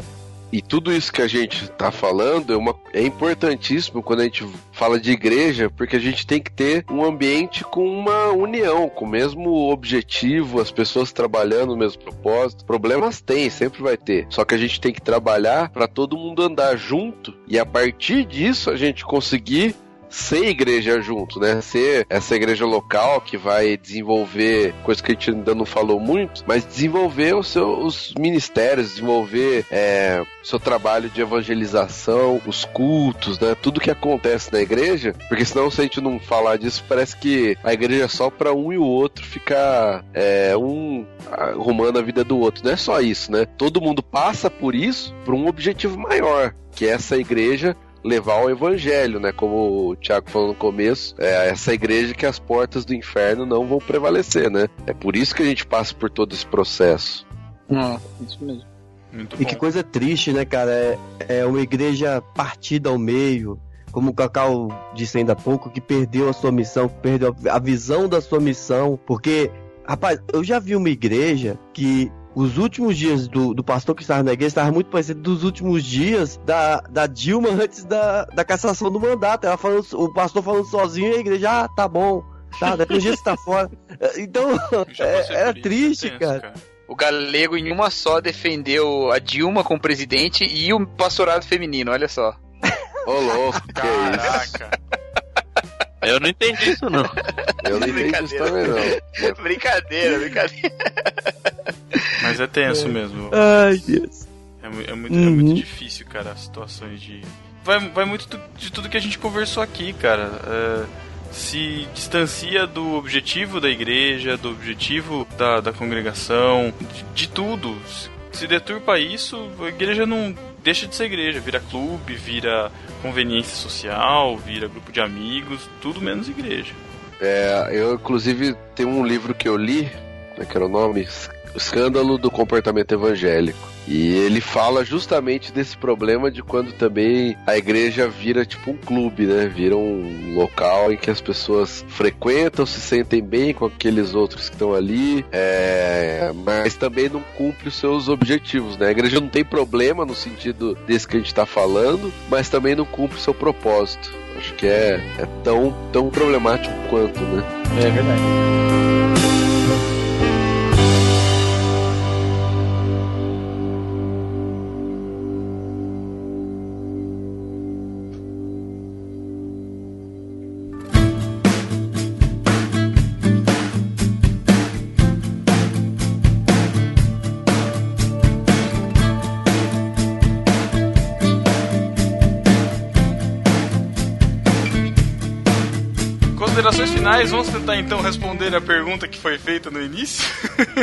E tudo isso que a gente tá falando é, uma, é importantíssimo quando a gente fala de igreja, porque a gente tem que ter um ambiente com uma união, com o mesmo objetivo, as pessoas trabalhando no mesmo propósito. Problemas tem, sempre vai ter. Só que a gente tem que trabalhar para todo mundo andar junto e a partir disso a gente conseguir ser igreja junto, né? Ser essa igreja local que vai desenvolver coisa que a gente ainda não falou muito, mas desenvolver os seus ministérios, desenvolver é, seu trabalho de evangelização, os cultos, né? Tudo que acontece na igreja, porque senão se a gente não falar disso, parece que a igreja é só para um e o outro ficar é, um arrumando a vida do outro. Não é só isso, né? Todo mundo passa por isso por um objetivo maior, que é essa igreja levar ao evangelho, né? Como o Tiago falou no começo, é essa igreja que as portas do inferno não vão prevalecer, né? É por isso que a gente passa por todo esse processo. Não, isso mesmo. Muito E bom. que coisa triste, né, cara? É, é uma igreja partida ao meio, como o Cacau disse ainda há pouco, que perdeu a sua missão, que perdeu a visão da sua missão. Porque, rapaz, eu já vi uma igreja que os últimos dias do, do pastor que estava na igreja estavam muito parecido dos últimos dias da, da Dilma antes da, da cassação do mandato. Ela falando, o pastor falando sozinho e a igreja, ah, tá bom. Tá, daqui um dia você tá fora. *laughs* Então, é, era isso, triste, é tenso, cara. O galego em uma só defendeu a Dilma como presidente e o pastorado feminino, olha só. Ô, louco, que é isso? Eu não entendi isso, não. *laughs* Eu não entendi isso também, não. brincadeira, brincadeira. Mas é tenso mesmo. Ai, Deus. É, mu- é muito, é Uhum. muito difícil, cara, as situações de. Vai, vai muito de tudo que a gente conversou aqui, cara. É, se distancia do objetivo da igreja, do objetivo da, da congregação, de, de tudo. Se, deturpa isso, a igreja não deixa de ser igreja, vira clube, vira conveniência social, vira grupo de amigos, tudo menos igreja. É, eu, inclusive, tem um livro que eu li, como é que era o nome? Escândalo do Comportamento Evangélico. E ele fala justamente desse problema de quando também a igreja vira tipo um clube, né? Vira um local em que as pessoas frequentam, se sentem bem com aqueles outros que estão ali, é, mas também não cumpre os seus objetivos, né? A igreja não tem problema no sentido desse que a gente está falando, mas também não cumpre o seu propósito. Acho que é, é tão, tão problemático quanto, né? É verdade. Finais, vamos tentar então responder a pergunta que foi feita no início.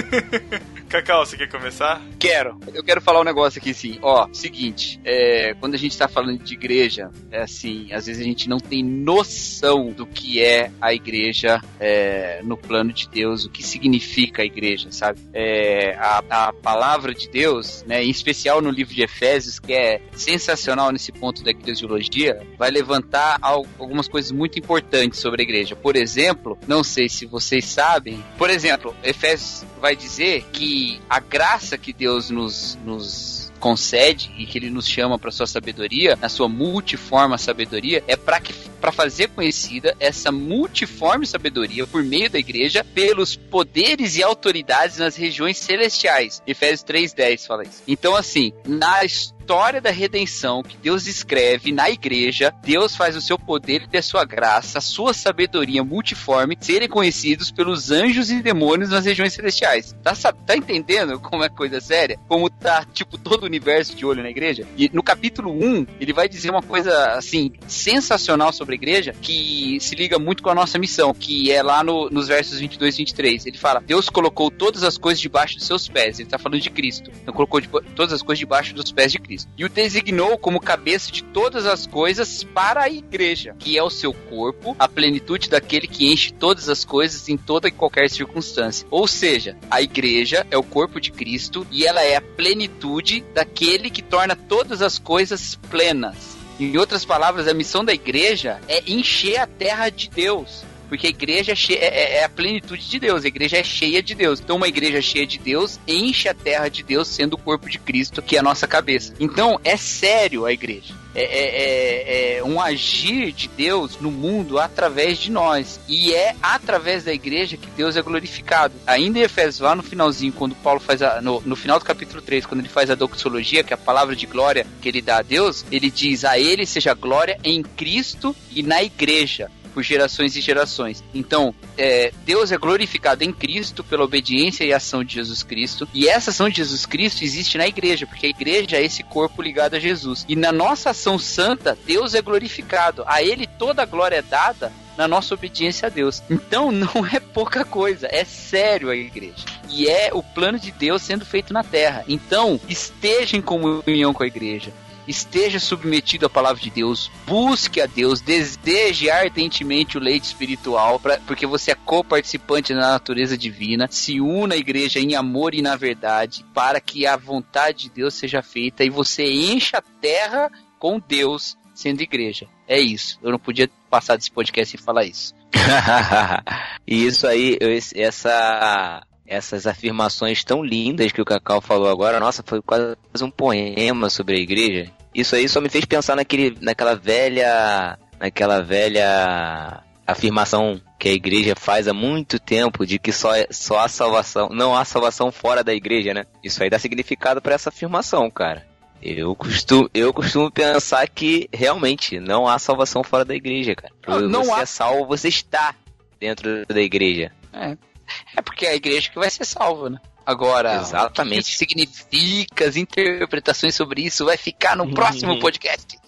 *laughs* Cacau, você quer começar? Quero. Eu quero falar um negócio aqui, sim. Ó, seguinte, é, quando a gente tá falando de igreja, é assim, às vezes a gente não tem noção do que é a igreja é, no plano de Deus, o que significa a igreja, sabe? É, a, a palavra de Deus, né, em especial no livro de Efésios, que é sensacional nesse ponto da eclesiologia, vai levantar al- algumas coisas muito importantes sobre a igreja. Por exemplo, não sei se vocês sabem, por exemplo, Efésios vai dizer que a graça que Deus nos, nos concede e que ele nos chama para sua sabedoria, na sua multiforme sabedoria, é para que para fazer conhecida essa multiforme sabedoria por meio da igreja pelos poderes e autoridades nas regiões celestiais. Efésios 3:10 fala isso. Então assim, na história da redenção que Deus escreve na igreja, Deus faz o seu poder e a sua graça, a sua sabedoria multiforme serem conhecidos pelos anjos e demônios nas regiões celestiais. Tá, sa- tá entendendo como é coisa séria? Como tá, tipo, todo o universo de olho na igreja? E no capítulo 1, ele vai dizer uma coisa, assim, sensacional sobre a igreja, que se liga muito com a nossa missão, que é lá no- nos versos 22 e 23. Ele fala, Deus colocou todas as coisas debaixo dos seus pés. Ele tá falando de Cristo. Então colocou deba- todas as coisas debaixo dos pés de Cristo. E o designou como cabeça de todas as coisas para a igreja, que é o seu corpo, a plenitude daquele que enche todas as coisas em toda e qualquer circunstância. Ou seja, a igreja é o corpo de Cristo e ela é a plenitude daquele que torna todas as coisas plenas. Em outras palavras, a missão da igreja é encher a terra de Deus. Porque a igreja é, é- é- é a plenitude de Deus, a igreja é cheia de Deus. Então, uma igreja cheia de Deus enche a terra de Deus, sendo o corpo de Cristo, que é a nossa cabeça. Então, é sério a igreja. É, é- é- é um agir de Deus no mundo através de nós. E é através da igreja que Deus é glorificado. Ainda em Efésios, lá no finalzinho, quando Paulo faz a. No, no final do capítulo 3, quando ele faz a doxologia, que é a palavra de glória que ele dá a Deus, ele diz: A ele seja glória em Cristo e na igreja por gerações e gerações. Então, é, Deus é glorificado em Cristo pela obediência e ação de Jesus Cristo. E essa ação de Jesus Cristo existe na igreja, porque a igreja é esse corpo ligado a Jesus. E na nossa ação santa, Deus é glorificado. A Ele toda a glória é dada na nossa obediência a Deus. Então *laughs* não é pouca coisa, é sério a igreja. E é o plano de Deus sendo feito na terra. Então, esteja em comunhão com a igreja. Esteja submetido à palavra de Deus, busque a Deus, deseje ardentemente o leite espiritual, pra, porque você é co-participante da natureza divina. Se una à igreja em amor e na verdade, para que a vontade de Deus seja feita e você encha a terra com Deus sendo igreja. É isso. Eu não podia passar desse podcast sem falar isso. *laughs* e isso aí, essa, essas afirmações tão lindas que o Cacau falou agora, nossa, foi quase um poema sobre a igreja. Isso aí só me fez pensar naquele, naquela velha, naquela velha afirmação que a igreja faz há muito tempo de que só, é- só há salvação, não há salvação fora da igreja, né? Isso aí dá significado para essa afirmação, cara. Eu costumo, eu costumo pensar que realmente não há salvação fora da igreja, cara. Ah, não você há. é salvo, você está dentro da igreja. É *laughs* porque é a igreja que vai ser salva, né? Agora, Exatamente. o que isso significa, as interpretações sobre isso vai ficar no próximo podcast.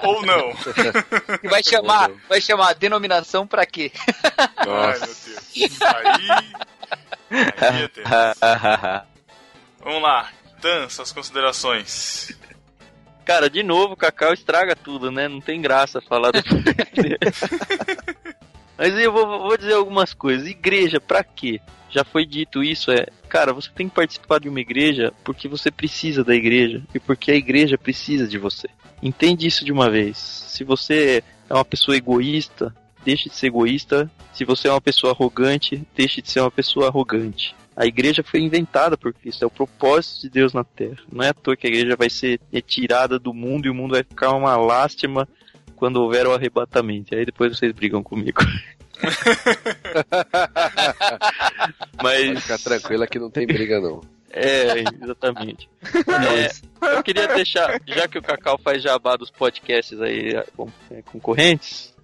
Ou não. *laughs* E vai chamar, vai chamar denominação pra quê? Ai, meu Deus. Aí. Aí é tenso. *laughs* Vamos lá. Tan, suas considerações. Cara, de novo, o Cacau estraga tudo, né? Não tem graça falar depois dele. Mas eu vou, vou dizer algumas coisas. Igreja, pra quê? Já foi dito isso, é... Cara, você tem que participar de uma igreja porque você precisa da igreja e porque a igreja precisa de você. Entende isso de uma vez. Se você é uma pessoa egoísta, deixe de ser egoísta. Se você é uma pessoa arrogante, deixe de ser uma pessoa arrogante. A igreja foi inventada por Cristo, é o propósito de Deus na Terra. Não é à toa que a igreja vai ser retirada do mundo e o mundo vai ficar uma lástima quando houver o arrebatamento. Aí depois vocês brigam comigo. *laughs* Pode Mas ficar tranquila que não tem briga, não. é, exatamente. É, eu queria deixar, já que o Cacau faz jabá dos podcasts aí com- é, concorrentes,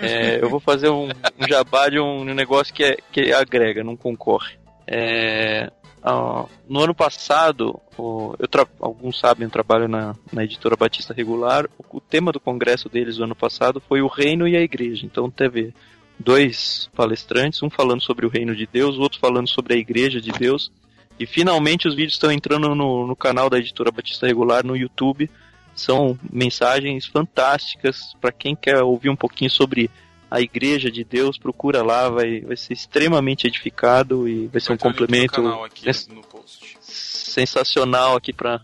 é, eu vou fazer um, um jabá de um negócio que, é, que agrega, não concorre. É, ah, no ano passado, o- eu alguns sabem, eu trabalho na, na editora Batista Regular. O, o tema do congresso deles do ano passado foi o reino e a igreja. Então teve dois palestrantes, um falando sobre o reino de Deus, o outro falando sobre a igreja de Deus. E finalmente os vídeos estão entrando no, no canal da editora Batista Regular no YouTube. São mensagens fantásticas para quem quer ouvir um pouquinho sobre a igreja de Deus. Procura lá, vai, vai ser extremamente edificado e vai ser um Vai complemento aqui sensacional aqui para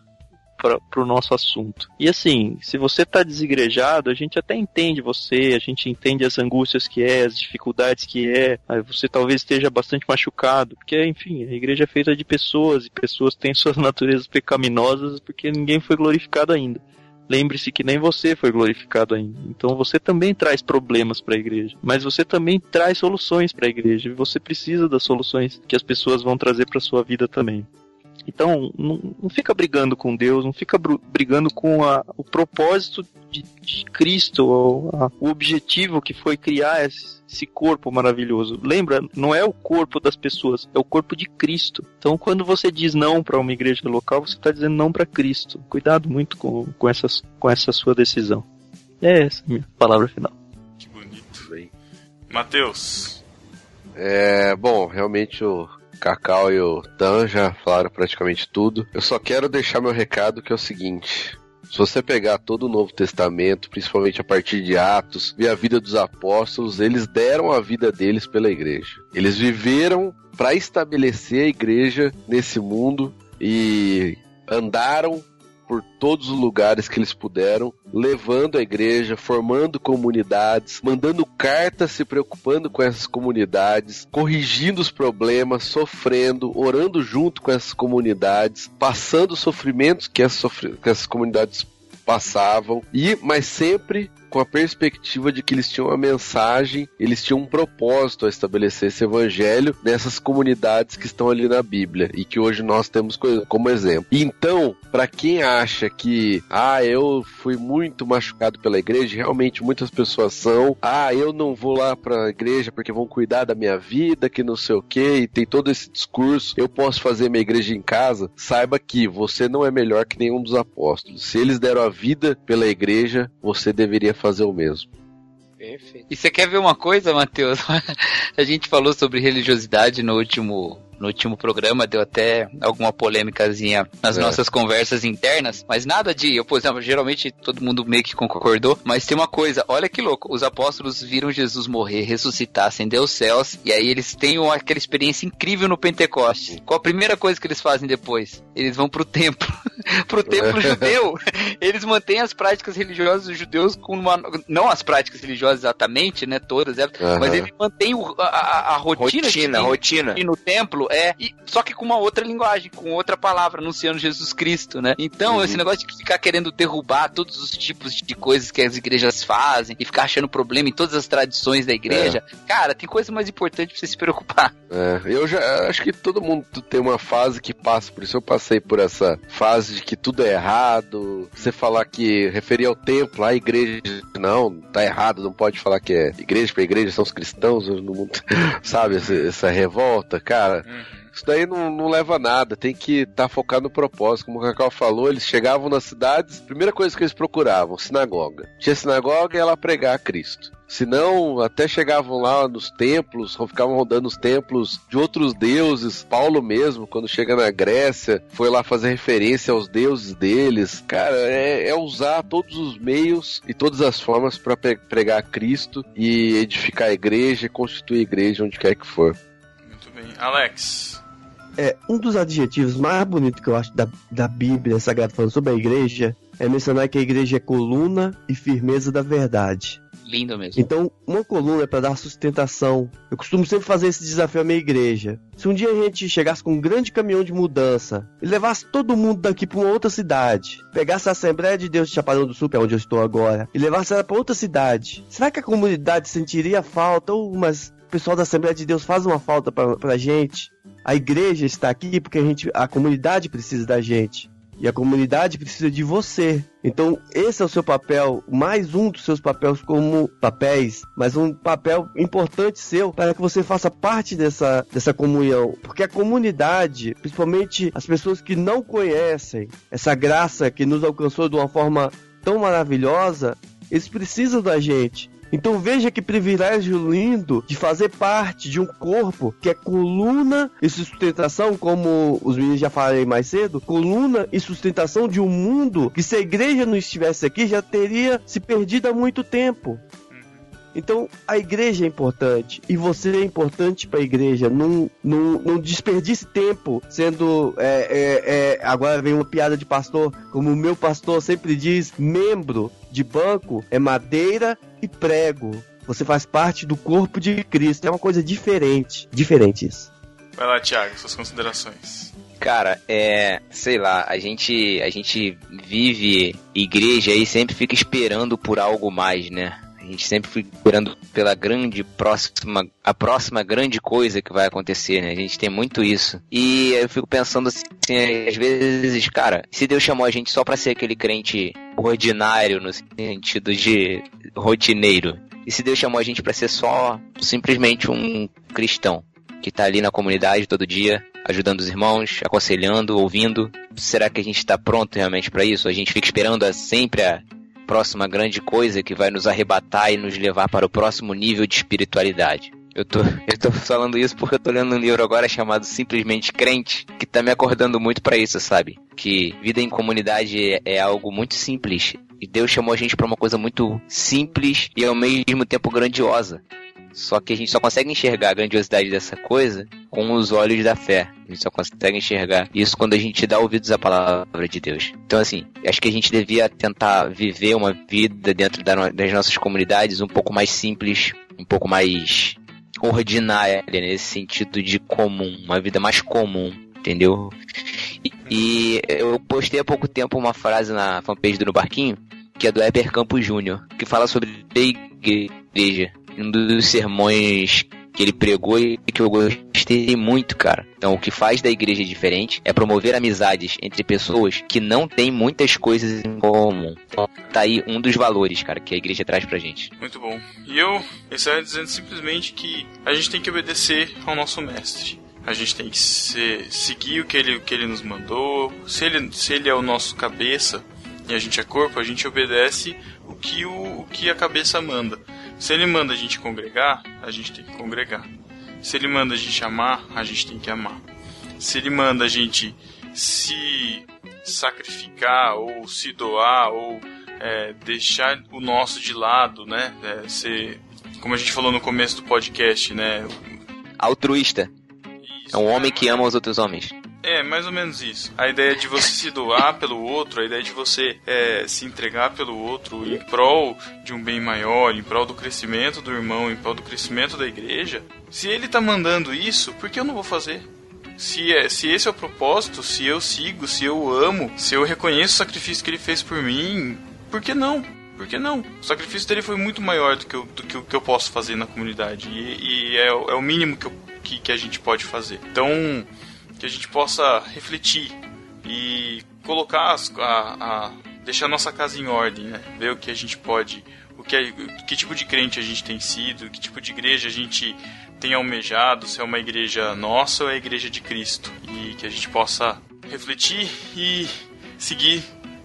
para o nosso assunto. E assim, se você tá desigrejado, a gente até entende você, a gente entende as angústias que é, as dificuldades que é, você talvez esteja bastante machucado, porque enfim, a igreja é feita de pessoas e pessoas têm *laughs* suas naturezas pecaminosas porque ninguém foi glorificado ainda. Lembre-se que nem você foi glorificado ainda. Então você também traz problemas para a igreja, mas você também traz soluções para a igreja. E você precisa das soluções que as pessoas vão trazer para sua vida também. Então, não, não fica brigando com Deus, não fica brigando com a- o propósito de, de Cristo, o, a- o objetivo que foi criar esse, esse corpo maravilhoso. Lembra, não é o corpo das pessoas, é o corpo de Cristo. Então, quando você diz não para uma igreja local, você está dizendo não para Cristo. Cuidado muito com, com, essas, com essa sua decisão. É essa a minha palavra final. Que bonito. Bem. Matheus. É, bom, realmente o Cacau e o Tan já falaram praticamente tudo. Eu só quero deixar meu recado que é o seguinte. Se você pegar todo o Novo Testamento, principalmente a partir de Atos, ver a vida dos apóstolos, eles deram a vida deles pela igreja. Eles viveram para estabelecer a igreja nesse mundo e andaram por todos os lugares que eles puderam, levando a igreja, formando comunidades, mandando cartas se preocupando com essas comunidades, corrigindo os problemas, sofrendo, orando junto com essas comunidades, passando os sofrimentos que essas, que essas comunidades passavam e mas sempre com a perspectiva de que eles tinham uma mensagem, eles tinham um propósito a estabelecer esse evangelho nessas comunidades que estão ali na Bíblia e que hoje nós temos co- como exemplo. Então, para quem acha que, ah, eu fui muito machucado pela igreja, realmente muitas pessoas são, ah, eu não vou lá para a igreja porque vão cuidar da minha vida, que não sei o que, e tem todo esse discurso, eu posso fazer minha igreja em casa, saiba que você não é melhor que nenhum dos apóstolos. Se eles deram a vida pela igreja, você deveria fazer o mesmo. Perfeito. E você quer ver uma coisa, Matheus? *laughs* A gente falou sobre religiosidade no último. No último programa deu até alguma polêmicazinha nas É. nossas conversas internas, mas nada de, eu, por exemplo, geralmente todo mundo meio que concordou, mas tem uma coisa, olha que louco, os apóstolos viram Jesus morrer, ressuscitar, acender os céus, e aí eles têm uma- aquela experiência incrível no Pentecostes. Qual a primeira coisa que eles fazem depois? Eles vão pro templo, *laughs* pro templo judeu. Eles mantêm as práticas religiosas dos judeus com uma, não as práticas religiosas exatamente, né, todas, Aham. mas ele mantém o- a, a- a rotina, Rotina, de- rotina. e no templo é e- só que com uma outra linguagem, com outra palavra, anunciando Jesus Cristo, né? Então, Uhum. esse negócio de ficar querendo derrubar todos os tipos de coisas que as igrejas fazem e ficar achando problema em todas as tradições da igreja, cara, tem coisa mais importante pra você se preocupar. É, eu já acho que todo mundo tem uma fase que passa por isso. Eu passei por essa fase de que tudo é errado. Você falar que referir ao templo, a igreja, não, tá errado, não pode falar que é igreja pra igreja, são os cristãos no mundo, *laughs* sabe? Essa, essa revolta, cara. Isso daí não, não leva a nada, tem que estar focado no propósito. Como o Cacau falou, eles chegavam nas cidades, primeira coisa que eles procuravam, sinagoga. Tinha sinagoga e ela pregar a Cristo. Se não, até chegavam lá nos templos, ficavam rodando os templos de outros deuses. Paulo mesmo, quando chega na Grécia, foi lá fazer referência aos deuses deles. Cara, é, é usar todos os meios e todas as formas para pregar Cristo e edificar a igreja, constituir a igreja onde quer que for. Muito bem. Alex. É, um dos adjetivos mais bonitos que eu acho da, da Bíblia Sagrada falando sobre a igreja é mencionar que a igreja é coluna e firmeza da verdade. Lindo mesmo. Então, uma coluna é para dar sustentação. Eu costumo sempre fazer esse desafio à minha igreja. Se um dia a gente chegasse com um grande caminhão de mudança e levasse todo mundo daqui para uma outra cidade, pegasse a Assembleia de Deus de Chapadão do Sul, que é onde eu estou agora, e levasse ela para outra cidade, será que a comunidade sentiria falta? Ou, mas o pessoal da Assembleia de Deus faz uma falta para pra gente? A igreja está aqui porque a, gente, a comunidade precisa da gente. E a comunidade precisa de você. Então, esse é o seu papel, mais um dos seus papéis como papéis, mas um papel importante seu para que você faça parte dessa, dessa comunhão. Porque a comunidade, principalmente as pessoas que não conhecem essa graça que nos alcançou de uma forma tão maravilhosa, eles precisam da gente. Então veja que privilégio lindo de fazer parte de um corpo que é coluna e sustentação, como os meninos já falaram mais cedo, coluna e sustentação de um mundo que se a igreja não estivesse aqui já teria se perdido há muito tempo. Então a igreja é importante e você é importante para a igreja. Não, não, não desperdice tempo sendo. é, é, é, agora vem uma piada de pastor, como o meu pastor sempre diz: membro de banco é madeira e prego. Você faz parte do corpo de Cristo. É uma coisa diferente. Diferente isso. Vai lá, Thiago, suas considerações. Cara, é, sei lá, a gente, a gente vive igreja e sempre fica esperando por algo mais, né? A gente sempre fica esperando pela grande próxima, a próxima grande coisa que vai acontecer, né? A gente tem muito isso. E eu fico pensando assim, às vezes, cara, se Deus chamou a gente só pra ser aquele crente ordinário no sentido de rotineiro, e se Deus chamou a gente pra ser só simplesmente um cristão que tá ali na comunidade todo dia, ajudando os irmãos, aconselhando, ouvindo. Será que a gente está pronto realmente para isso? A gente fica esperando sempre a próxima grande coisa que vai nos arrebatar e nos levar para o próximo nível de espiritualidade. Eu tô, *laughs* eu tô falando isso porque eu tô lendo um livro agora chamado Simplesmente Crente, que tá me acordando muito para isso, sabe? Que vida em comunidade é, é algo muito simples. E Deus chamou a gente para uma coisa muito simples e ao mesmo tempo grandiosa. Só que a gente só consegue enxergar a grandiosidade dessa coisa com os olhos da fé. A gente só consegue enxergar isso quando a gente dá ouvidos à palavra de Deus. Então, assim, acho que a gente devia tentar viver uma vida dentro das nossas comunidades um pouco mais simples, um pouco mais ordinária, nesse sentido de comum, uma vida mais comum, entendeu? E, e eu postei há pouco tempo uma frase na fanpage do No Barquinho, que é do Heber Campos Júnior, que fala sobre a igreja. Um dos sermões que ele pregou e que eu gostei muito, cara. Então, o que faz da igreja diferente é promover amizades entre pessoas que não têm muitas coisas em comum. Então, tá aí um dos valores, cara, que a igreja traz pra gente. Muito bom. E eu encerro dizendo simplesmente que a gente tem que obedecer ao nosso mestre. A gente tem que se- seguir o que, ele, o que ele nos mandou. Se ele, se ele é o nosso cabeça e a gente é corpo, a gente obedece o que, o, o que a cabeça manda. Se ele manda a gente congregar, a gente tem que congregar. Se ele manda a gente amar, a gente tem que amar. Se ele manda a gente se sacrificar ou se doar ou é, deixar o nosso de lado, né? É, ser, como a gente falou no começo do podcast, né? Altruísta. É um homem que ama os outros homens. É, mais ou menos isso. A ideia de você se doar pelo outro, a ideia de você é, se entregar pelo outro em prol de um bem maior, em prol do crescimento do irmão, em prol do crescimento da igreja. Se ele tá mandando isso, por que eu não vou fazer? Se, é, se esse é o propósito, se eu sigo, se eu amo, se eu reconheço o sacrifício que ele fez por mim, por que não? Por que não? O sacrifício dele foi muito maior do que, eu, que que eu posso fazer na comunidade. E, e é, o- é o mínimo que, eu- que, que a gente pode fazer. Então, que a gente possa refletir e colocar as, a, a- deixar a nossa casa em ordem, né? Ver o que a gente pode, o que, é- que tipo de crente a gente tem sido, que tipo de igreja a gente tem almejado, se é uma igreja nossa ou é a igreja de Cristo. E que a gente possa refletir e seguir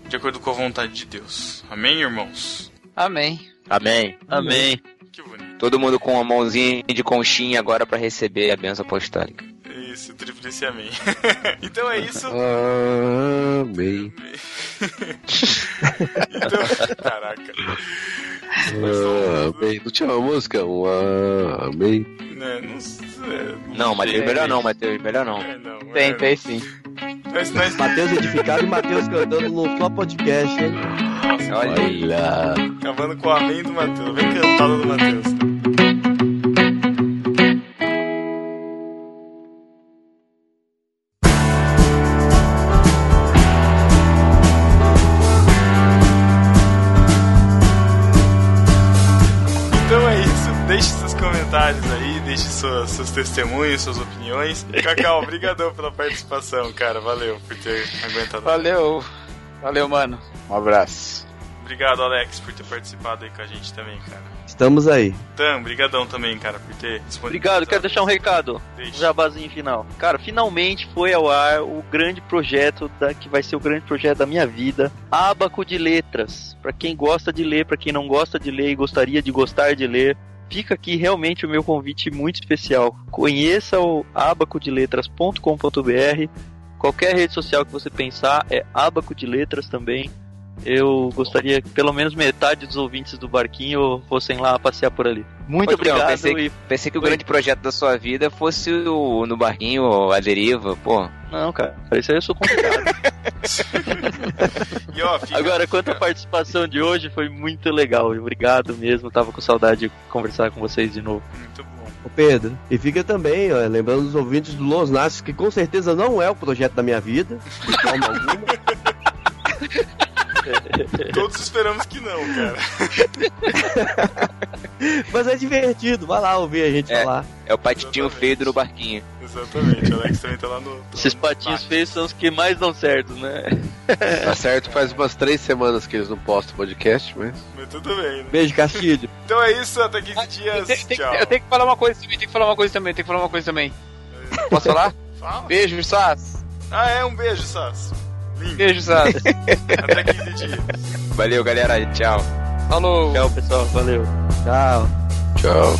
de acordo com a vontade de Deus. Amém, irmãos? Amém. Amém. Amém. Que bonito. Todo mundo com uma mãozinha de conchinha agora pra receber a benção apostólica. Isso, tríplice amém. *laughs* então é isso. Amém. Então, *laughs* caraca. Amém. Não tinha uma música? Um amém. Né, não sei. Não, Matheus, melhor não, Matheus, melhor não. É, não, Tem, é, tem sim. Nós, nós, Matheus edificado e Matheus cantando no só podcast, hein? nossa, Olha. Olha. acabando com o amém do Matheus. Vem cantado do Matheus. Deixe suas, seus testemunhos, suas opiniões. Cacau, *laughs* obrigadão pela participação, cara. Valeu por ter aguentado. Valeu. Valeu, mano. Um abraço. Obrigado, Alex, por ter participado aí com a gente também, cara. Estamos aí. Tam, brigadão também, cara, por ter disponibilizado. Obrigado, quero deixar um recado. Deixa. Jabazinho final. Cara, finalmente foi ao ar o grande projeto da, que vai ser o grande projeto da minha vida, Abaco de Letras. Pra quem gosta de ler, pra quem não gosta de ler e gostaria de gostar de ler, fica aqui realmente o meu convite muito especial. Conheça o abacodeletras.com.br. Qualquer rede social que você pensar é Abaco de Letras também. Eu gostaria que pelo menos metade dos ouvintes do barquinho fossem lá passear por ali. Muito Pode obrigado pensei, e pensei que o Oi. grande projeto da sua vida fosse o no barquinho, a deriva, pô. Não, cara, isso aí eu sou convidado. *laughs* E ó, fica... Agora, quanto à participação de hoje, foi muito legal. Obrigado mesmo, tava com saudade de conversar com vocês de novo. Muito bom. Ô Pedro, e fica também, ó, lembrando os ouvintes do Los Nascos, que com certeza não é o projeto da minha vida, de forma alguma. *laughs* *laughs* Todos esperamos que não, cara. *laughs* Mas é divertido, vai lá ouvir a gente É. falar. É o patinho Exatamente. feio do no barquinho. Exatamente, o Alex também tá lá no. Esses patinhos feios são os que mais dão certo, né? *laughs* Tá certo, faz umas três semanas que eles não postam podcast, mas. Mas tudo bem, né? Beijo, Castilho. Então é isso, até 15 dias. Tem- tem- Tchau. eu tenho que falar uma coisa também, tem que falar uma coisa também, tem que falar uma coisa também. Posso falar? Fala. Beijo, Sass. Ah, é, um beijo, Sass. Lindo. Beijo, Sass. *laughs* Até 15 dias. Valeu, galera. Tchau. Falou. Tchau, pessoal. Valeu. Tchau. Tchau.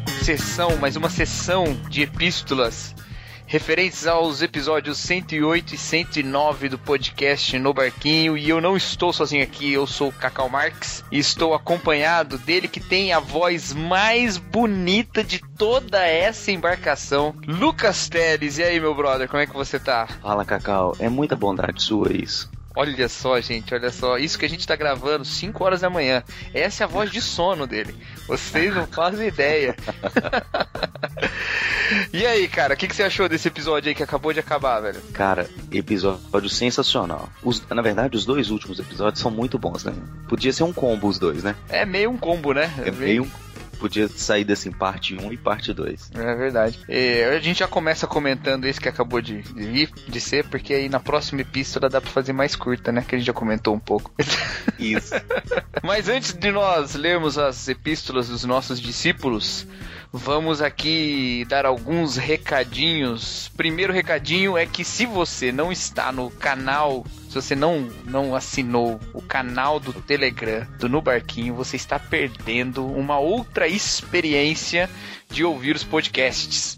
sessão, mais uma sessão de epístolas referentes aos episódios 108 e 109 do podcast No Barquinho. E eu não estou sozinho aqui, eu sou o Cacau Marx e estou acompanhado dele que tem a voz mais bonita de toda essa embarcação, Lucas Teles. E aí, meu brother, como é que você tá? Fala, Cacau. É muita bondade sua isso. Olha só, gente, olha só. Isso que a gente tá gravando 5 horas da manhã. Essa é a voz de sono dele. Vocês não fazem ideia. *laughs* e aí, cara, o que, que você achou desse episódio aí que acabou de acabar, velho? Cara, episódio sensacional. Os- na verdade, os dois últimos episódios são muito bons, né? Podia ser um combo os dois, né? É meio um combo, né? É meio Podia sair desse em parte 1 e parte 2. É verdade. E a gente já começa comentando esse que acabou de, de vir, de ser, porque aí na próxima epístola dá pra fazer mais curta, né? Que a gente já comentou um pouco. *laughs* Isso. Mas antes de nós lermos as epístolas dos nossos discípulos, vamos aqui dar alguns recadinhos. Primeiro recadinho é que se você não está no canal, se você não, não assinou o canal do Telegram do No Barquinho, você está perdendo uma outra experiência de ouvir os podcasts.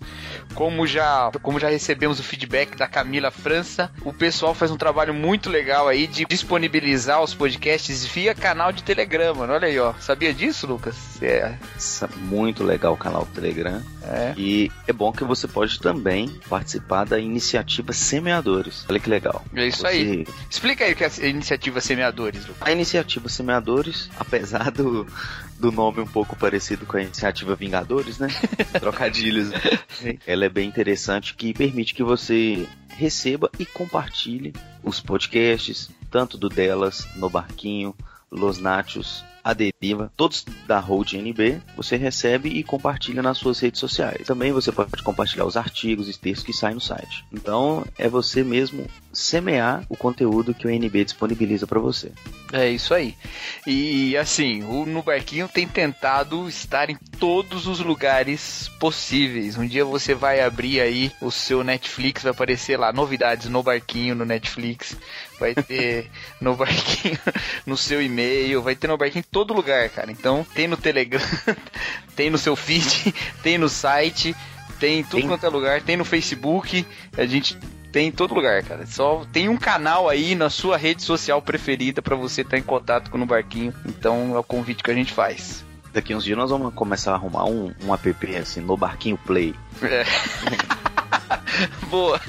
Como já, como já recebemos o feedback da Camila França, o pessoal faz um trabalho muito legal aí de disponibilizar os podcasts via canal de Telegram, mano. Olha aí, ó. Sabia disso, Lucas? É. É Muito legal o canal do Telegram. É. E é bom que você pode também participar da iniciativa Semeadores. Olha que legal. É isso Você- aí. Explica aí o que é a iniciativa Semeadores, Lucas. A iniciativa Semeadores, *laughs* apesar do, do nome um pouco parecido com a iniciativa Vingadores, né? *laughs* Trocadilhos. Ela é bem interessante que permite que você receba e compartilhe os podcasts, tanto do Delas, No Barquinho, Los Nachos, A Deriva, todos da Road NB, você recebe e compartilha nas suas redes sociais. Também você pode compartilhar os artigos e textos que saem no site. Então, é você mesmo semear o conteúdo que o NB disponibiliza para você. É isso aí. E assim, o No Barquinho tem tentado estar em todos os lugares possíveis. Um dia você vai abrir aí o seu Netflix, vai aparecer lá novidades no Barquinho no Netflix. Vai ter *laughs* no Barquinho no seu e-mail, vai ter no Barquinho em todo lugar, cara. Então tem no Telegram, *laughs* tem no seu feed, *laughs* tem no site, tem em tudo Tem- quanto é lugar, tem no Facebook. A gente tem em todo lugar, cara. Só tem um canal aí na sua rede social preferida pra você estar em contato com o Barquinho. Então é o convite que a gente faz. Daqui uns dias nós vamos começar a arrumar um, um app assim, no Barquinho Play. É. *laughs* Boa.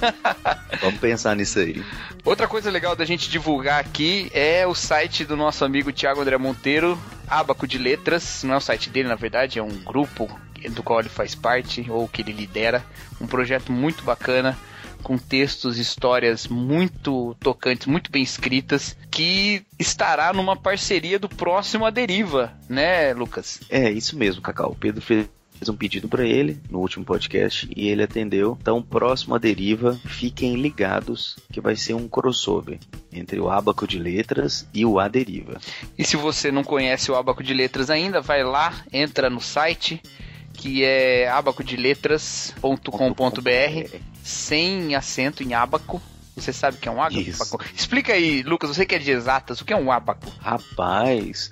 Vamos pensar nisso aí. Outra coisa legal da gente divulgar aqui é o site do nosso amigo Thiago André Monteiro, Abaco de Letras. Não é o site dele, na verdade, é um grupo do qual ele faz parte ou que ele lidera. Um projeto muito bacana, com textos, histórias muito tocantes, muito bem escritas, que estará numa parceria do próximo A Deriva, né, Lucas? É, isso mesmo, Cacau. O Pedro fez um pedido pra ele no último podcast e ele atendeu. Então, próximo à deriva, fiquem ligados que vai ser um crossover entre o Abaco de Letras e o A Deriva. E se você não conhece o Abaco de Letras ainda, vai lá, entra no site que é abacodeletras.com.br sem acento em abaco. Você sabe o que é um abaco? Explica aí, Lucas, você que é de exatas, o que é um abaco? Rapaz,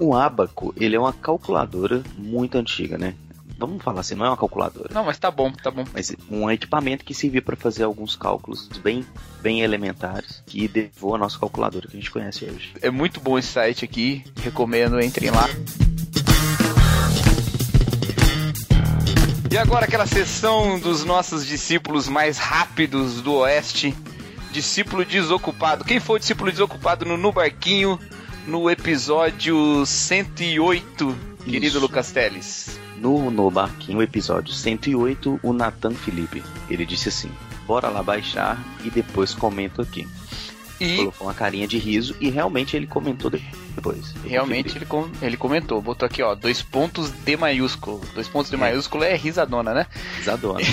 o Abaco, ele é uma calculadora muito antiga, né? Vamos falar assim, não é uma calculadora. Não, mas tá bom, tá bom. Mas um equipamento que servia para fazer alguns cálculos bem, bem elementares que derivou a nossa calculadora que a gente conhece hoje. É muito bom esse site aqui, recomendo, entrem lá. E agora aquela sessão dos nossos discípulos mais rápidos do Oeste. Discípulo desocupado. Quem foi o discípulo desocupado no, no Barquinho no episódio 108, querido Isso. Lucas Teles? No, no barquinho, episódio 108, o Nathan Felipe, ele disse assim, bora lá baixar e depois comento aqui. E Colocou uma carinha de riso e realmente ele comentou depois. Eu Realmente ele, com- ele comentou, botou aqui, ó, dois pontos D maiúsculo. Dois pontos D maiúsculo é risadona, né? Risadona. *laughs*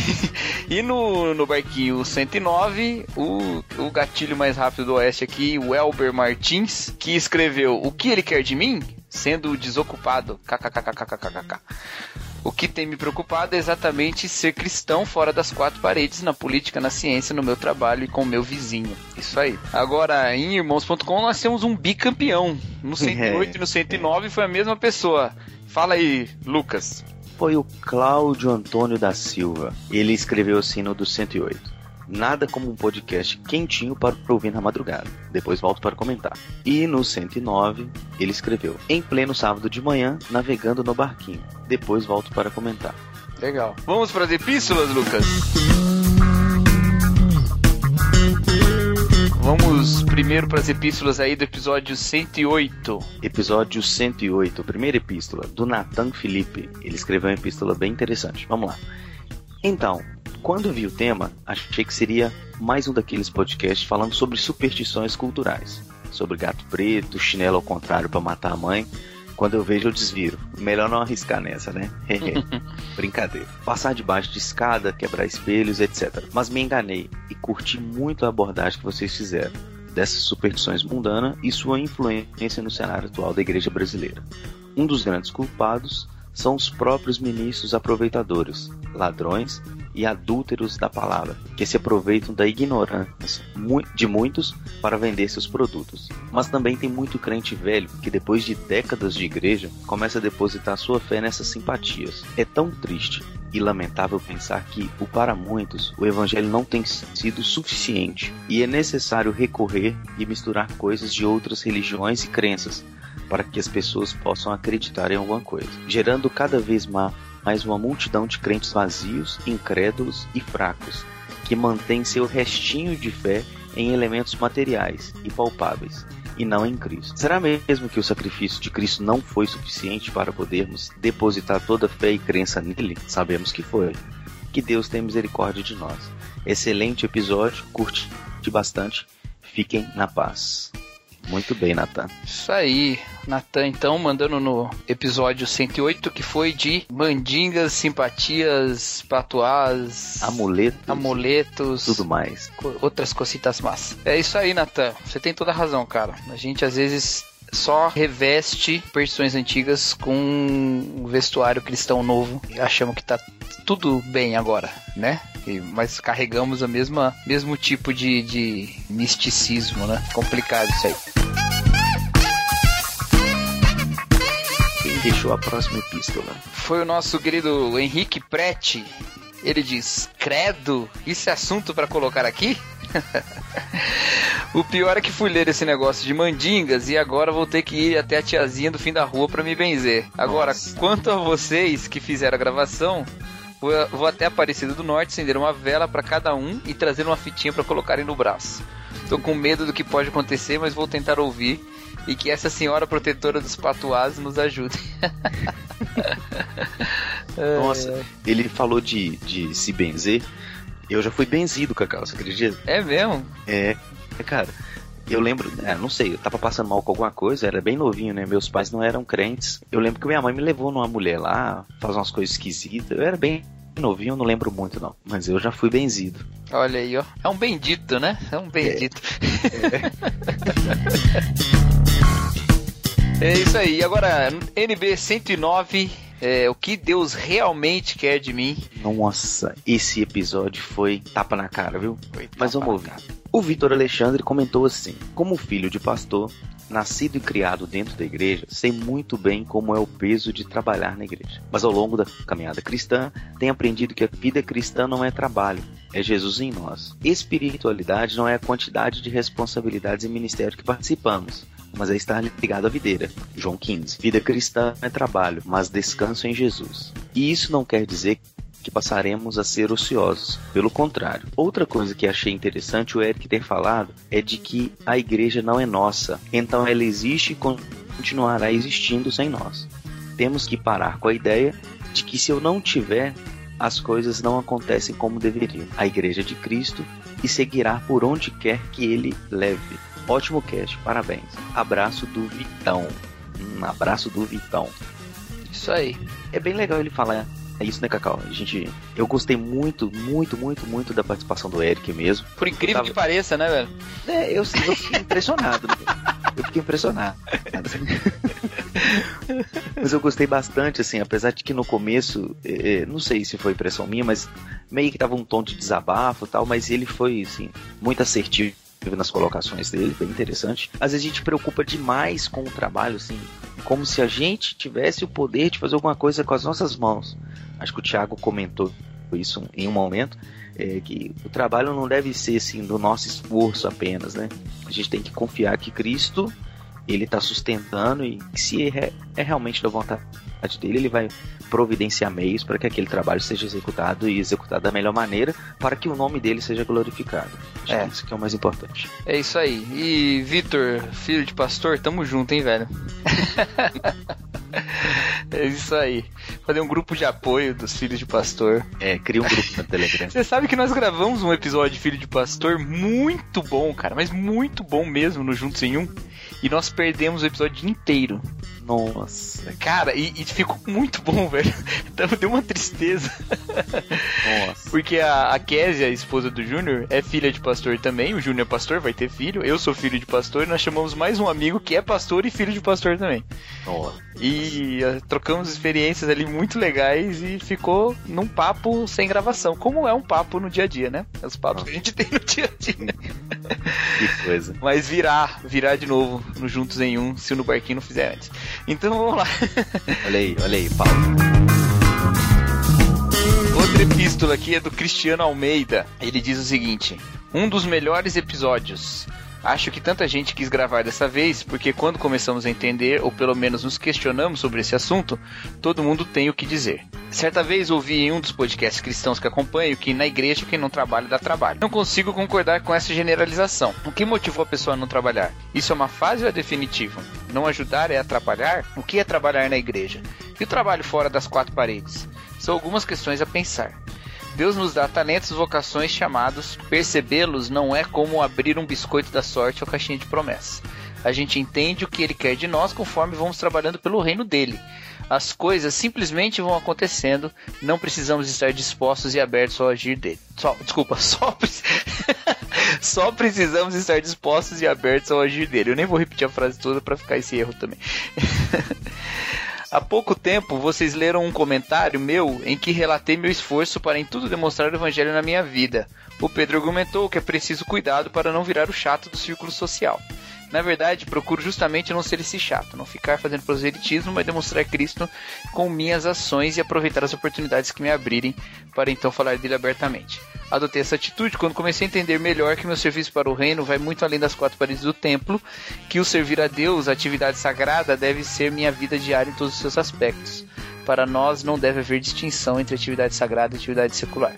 E no, no barquinho 109, o, o gatilho mais rápido do Oeste aqui, o Elber Martins, que escreveu O que ele quer de mim? Sendo desocupado. KKKKKKK. O que tem me preocupado é exatamente ser cristão fora das quatro paredes, na política, na ciência, no meu trabalho e com o meu vizinho. Isso aí. Agora, em irmãos.com, nós temos um bicampeão. No 108 e no 109 foi a mesma pessoa. Fala aí, Lucas. Foi o Cláudio Antônio da Silva. Ele escreveu assim no do 108. Nada como um podcast quentinho para ouvir na madrugada. Depois volto para comentar. E no 109, ele escreveu: Em pleno sábado de manhã, navegando no barquinho. Depois volto para comentar. Legal. Vamos para as epístolas, Lucas? Vamos primeiro para as epístolas aí do episódio 108. Episódio 108, primeira epístola, do Nathan Felipe. Ele escreveu uma epístola bem interessante. Vamos lá. Então, quando vi o tema, achei que seria mais um daqueles podcasts falando sobre superstições culturais. Sobre gato preto, chinelo ao contrário para matar a mãe. Quando eu vejo, eu desviro. Melhor não arriscar nessa, né? *laughs* Brincadeira. Passar debaixo de escada, quebrar espelhos, etc. Mas me enganei e curti muito a abordagem que vocês fizeram dessas superstições mundanas e sua influência no cenário atual da igreja brasileira. Um dos grandes culpados são os próprios ministros aproveitadores, ladrões e adúlteros da palavra, que se aproveitam da ignorância de muitos para vender seus produtos. Mas também tem muito crente velho que depois de décadas de igreja começa a depositar sua fé nessas simpatias. É tão triste e lamentável pensar que, o para muitos, o evangelho não tem sido suficiente e é necessário recorrer e misturar coisas de outras religiões e crenças para que as pessoas possam acreditar em alguma coisa, gerando cada vez ma- mais uma multidão de crentes vazios, incrédulos e fracos, que mantêm seu restinho de fé em elementos materiais e palpáveis, e não em Cristo. Será mesmo que o sacrifício de Cristo não foi suficiente para podermos depositar toda a fé e crença nele? Sabemos que foi. Que Deus tenha misericórdia de nós. Excelente episódio, curti bastante. Fiquem na paz. Muito bem, Natan. Isso aí, Natan, então, mandando no episódio 108, que foi de mandingas, simpatias, patuás, Amuletos, amuletos, tudo mais. outras cositas más. É isso aí, Natan. Você tem toda a razão, cara. A gente às vezes só reveste versões antigas com um vestuário cristão novo e achamos que tá tudo bem agora, né? E- mas carregamos a mesma mesmo tipo de, de misticismo, né? Complicado isso aí. Deixou a próxima epístola? Foi o nosso querido Henrique Prete. Ele diz: Credo, isso é assunto pra colocar aqui? *laughs* o pior é que fui ler esse negócio de mandingas e agora vou ter que ir até a tiazinha do fim da rua pra me benzer. Agora, quanto a vocês que fizeram a gravação, vou, vou até Aparecida do Norte acender uma vela pra cada um e trazer uma fitinha pra colocarem no braço. Tô com medo do que pode acontecer, mas vou tentar ouvir e que essa senhora protetora dos patuás nos ajude. *laughs* Nossa, ele falou de, de se benzer. Eu já fui benzido, Cacau, você acredita? É mesmo? É, cara. Eu lembro, é, não sei, eu tava passando mal com alguma coisa, era bem novinho, né? Meus pais não eram crentes. Eu lembro que minha mãe me levou numa mulher lá, fazer umas coisas esquisitas. Eu era bem novinho, eu não lembro muito não. Mas eu já fui benzido. Olha aí, ó. É um bendito, né? É um bendito. É, isso aí. Agora, NB 109, é, o que Deus realmente quer de mim. Nossa, esse episódio foi tapa na cara, viu? Foi Mas vamos ouvir. O Vitor Alexandre comentou assim: Como filho de pastor, nascido e criado dentro da igreja, sei muito bem como é o peso de trabalhar na igreja. Mas ao longo da caminhada cristã, tenho aprendido que a vida cristã não é trabalho, é Jesus em nós. Espiritualidade não é a quantidade de responsabilidades e ministério que participamos. Mas é estar ligado à videira. João 15. Vida cristã é trabalho, mas descanso em Jesus. E isso não quer dizer que passaremos a ser ociosos. Pelo contrário. Outra coisa que achei interessante o Eric ter falado é de que a igreja não é nossa, então ela existe e continuará existindo sem nós. Temos que parar com a ideia de que se eu não tiver, as coisas não acontecem como deveriam. A igreja de Cristo e seguirá por onde quer que ele leve. Ótimo cast, parabéns. Abraço do Vitão. Um abraço do Vitão. Isso aí. É bem legal ele falar isso, né, Cacau? A gente, eu gostei muito, muito, muito, muito da participação do Eric mesmo. Por incrível Tava- que pareça, né, velho? É, eu, eu fiquei impressionado. né? Eu fiquei impressionado. *laughs* Mas eu gostei bastante, assim, apesar de que no começo, eh, eh, não sei se foi impressão minha, mas meio que tava um tom de desabafo e tal, mas ele foi, assim, muito assertivo nas colocações dele, bem interessante. Às vezes a gente preocupa demais com o trabalho, assim, como se a gente tivesse o poder de fazer alguma coisa com as nossas mãos. Acho que o Thiago comentou isso em um momento, é, que o trabalho não deve ser assim do nosso esforço apenas, né? A gente tem que confiar que Cristo ele está sustentando e que se é, é realmente da vontade dele, ele vai providenciar meios para que aquele trabalho seja executado e executado da melhor maneira para que o nome dele seja glorificado. Acho É. que isso que é o mais importante. É isso aí. E Vitor, filho de pastor, tamo junto, hein, velho? *laughs* é isso aí. Fazer um grupo de apoio dos filhos de pastor. É, cria um grupo no Telegram. *laughs* Você sabe que nós gravamos um episódio de Filho de Pastor muito bom, cara, mas muito bom mesmo no Juntos em Um. E nós perdemos o episódio inteiro. Nossa, Cara, e, e ficou muito bom, *laughs* velho. Então deu uma tristeza. nossa. Porque a, a Késia, a esposa do Júnior, é filha de pastor também. O Júnior é pastor, vai ter filho. Eu sou filho de pastor e nós chamamos mais um amigo que é pastor e filho de pastor também. nossa. E eh, trocamos experiências ali muito legais e ficou num papo sem gravação. Como é um papo no dia a dia, né? Os papos que a gente tem no dia a dia. Que coisa. Mas virar, virar de novo no Juntos em Um, se o no barquinho não fizer antes. Então vamos lá. Olha aí, olha aí, Paulo. Outra epístola aqui é do Cristiano Almeida. Ele diz o seguinte: Um dos melhores episódios. Acho que tanta gente quis gravar dessa vez, porque quando começamos a entender, ou pelo menos nos questionamos sobre esse assunto, todo mundo tem o que dizer. Certa vez ouvi em um dos podcasts cristãos que acompanho que na igreja quem não trabalha dá trabalho. Não consigo concordar com essa generalização. O que motivou a pessoa a não trabalhar? Isso é uma fase ou é definitivo? Não ajudar é atrapalhar? O que é trabalhar na igreja? E o trabalho fora das quatro paredes? São algumas questões a pensar. Deus nos dá talentos, vocações, chamados. Percebê-los não é como abrir um biscoito da sorte ou caixinha de promessas. A gente entende o que ele quer de nós conforme vamos trabalhando pelo reino dele. As coisas simplesmente vão acontecendo, não precisamos estar dispostos e abertos ao agir dele. Só, desculpa, *laughs* só, *laughs* só precisamos estar dispostos e abertos ao agir dele. Eu nem vou repetir a frase toda para ficar esse erro também. *laughs* Há pouco tempo vocês leram um comentário meu em que relatei meu esforço para em tudo demonstrar o evangelho na minha vida. O Pedro argumentou que é preciso cuidado para não virar o chato do círculo social. Na verdade, procuro justamente não ser esse chato, não ficar fazendo proselitismo, mas demonstrar Cristo com minhas ações e aproveitar as oportunidades que me abrirem para então falar dele abertamente. Adotei essa atitude quando comecei a entender melhor que meu serviço para o reino vai muito além das quatro paredes do templo, que o servir a Deus, a atividade sagrada, deve ser minha vida diária em todos os seus aspectos. Para nós não deve haver distinção entre atividade sagrada e atividade secular.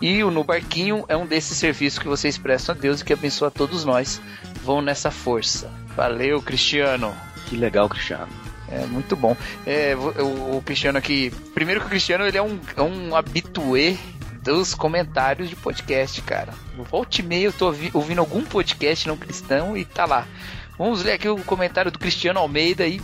E o No Barquinho é um desses serviços que vocês prestam a Deus e que abençoa a todos nós. Vão nessa força. Valeu, Cristiano. Que legal, Cristiano. É muito bom. É, o, o Cristiano aqui. Primeiro que o Cristiano ele é um, é um habitué dos comentários de podcast, cara. Volte e meia eu tô ouvi- ouvindo algum podcast não cristão e tá lá. Vamos ler aqui o comentário do Cristiano Almeida e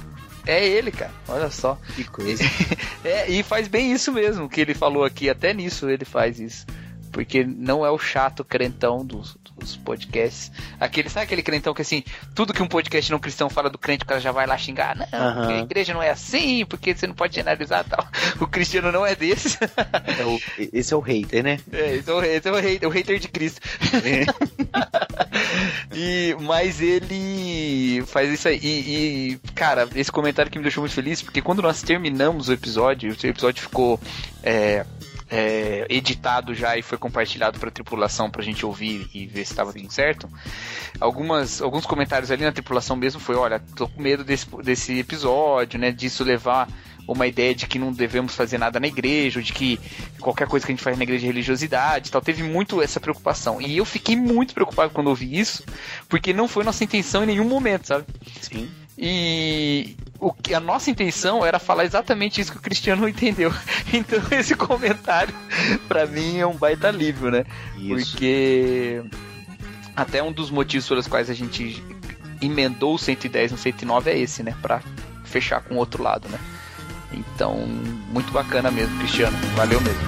é ele, cara. Olha só. Que coisa. *laughs* É, e faz bem isso mesmo que ele falou aqui, até nisso ele faz isso. Porque não é o chato crentão dos, dos podcasts. Aquele, sabe aquele crentão que assim, tudo que um podcast não cristão fala do crente, o cara já vai lá xingar. Não, porque a igreja não é assim, porque você não pode generalizar e tal. *laughs* O cristiano não é desse. É o- esse é o hater, né? *laughs* É, esse é o, esse é o hater, o hater de Cristo. *laughs* e, mas ele faz isso aí. E, e, cara, esse comentário que me deixou muito feliz, porque quando nós terminamos o episódio, o episódio ficou é, é, editado já e foi compartilhado para a tripulação pra gente ouvir e ver se estava tudo certo. Algumas, alguns comentários ali na tripulação mesmo foi, olha, tô com medo desse, desse episódio, né? Disso levar uma ideia de que não devemos fazer nada na igreja, ou de que qualquer coisa que a gente faz na igreja é religiosidade tal. Teve muito essa preocupação. E eu fiquei muito preocupado quando ouvi isso, porque não foi nossa intenção em nenhum momento, sabe? Sim. E o que a nossa intenção era falar exatamente isso que o Cristiano *laughs* entendeu. Então *laughs* esse comentário pra mim é um baita alívio, né? Isso. Porque até um dos motivos pelos quais a gente emendou o 110 no 109 é esse, né? Pra fechar com o outro lado, né? Então, muito bacana mesmo, Cristiano. Valeu mesmo.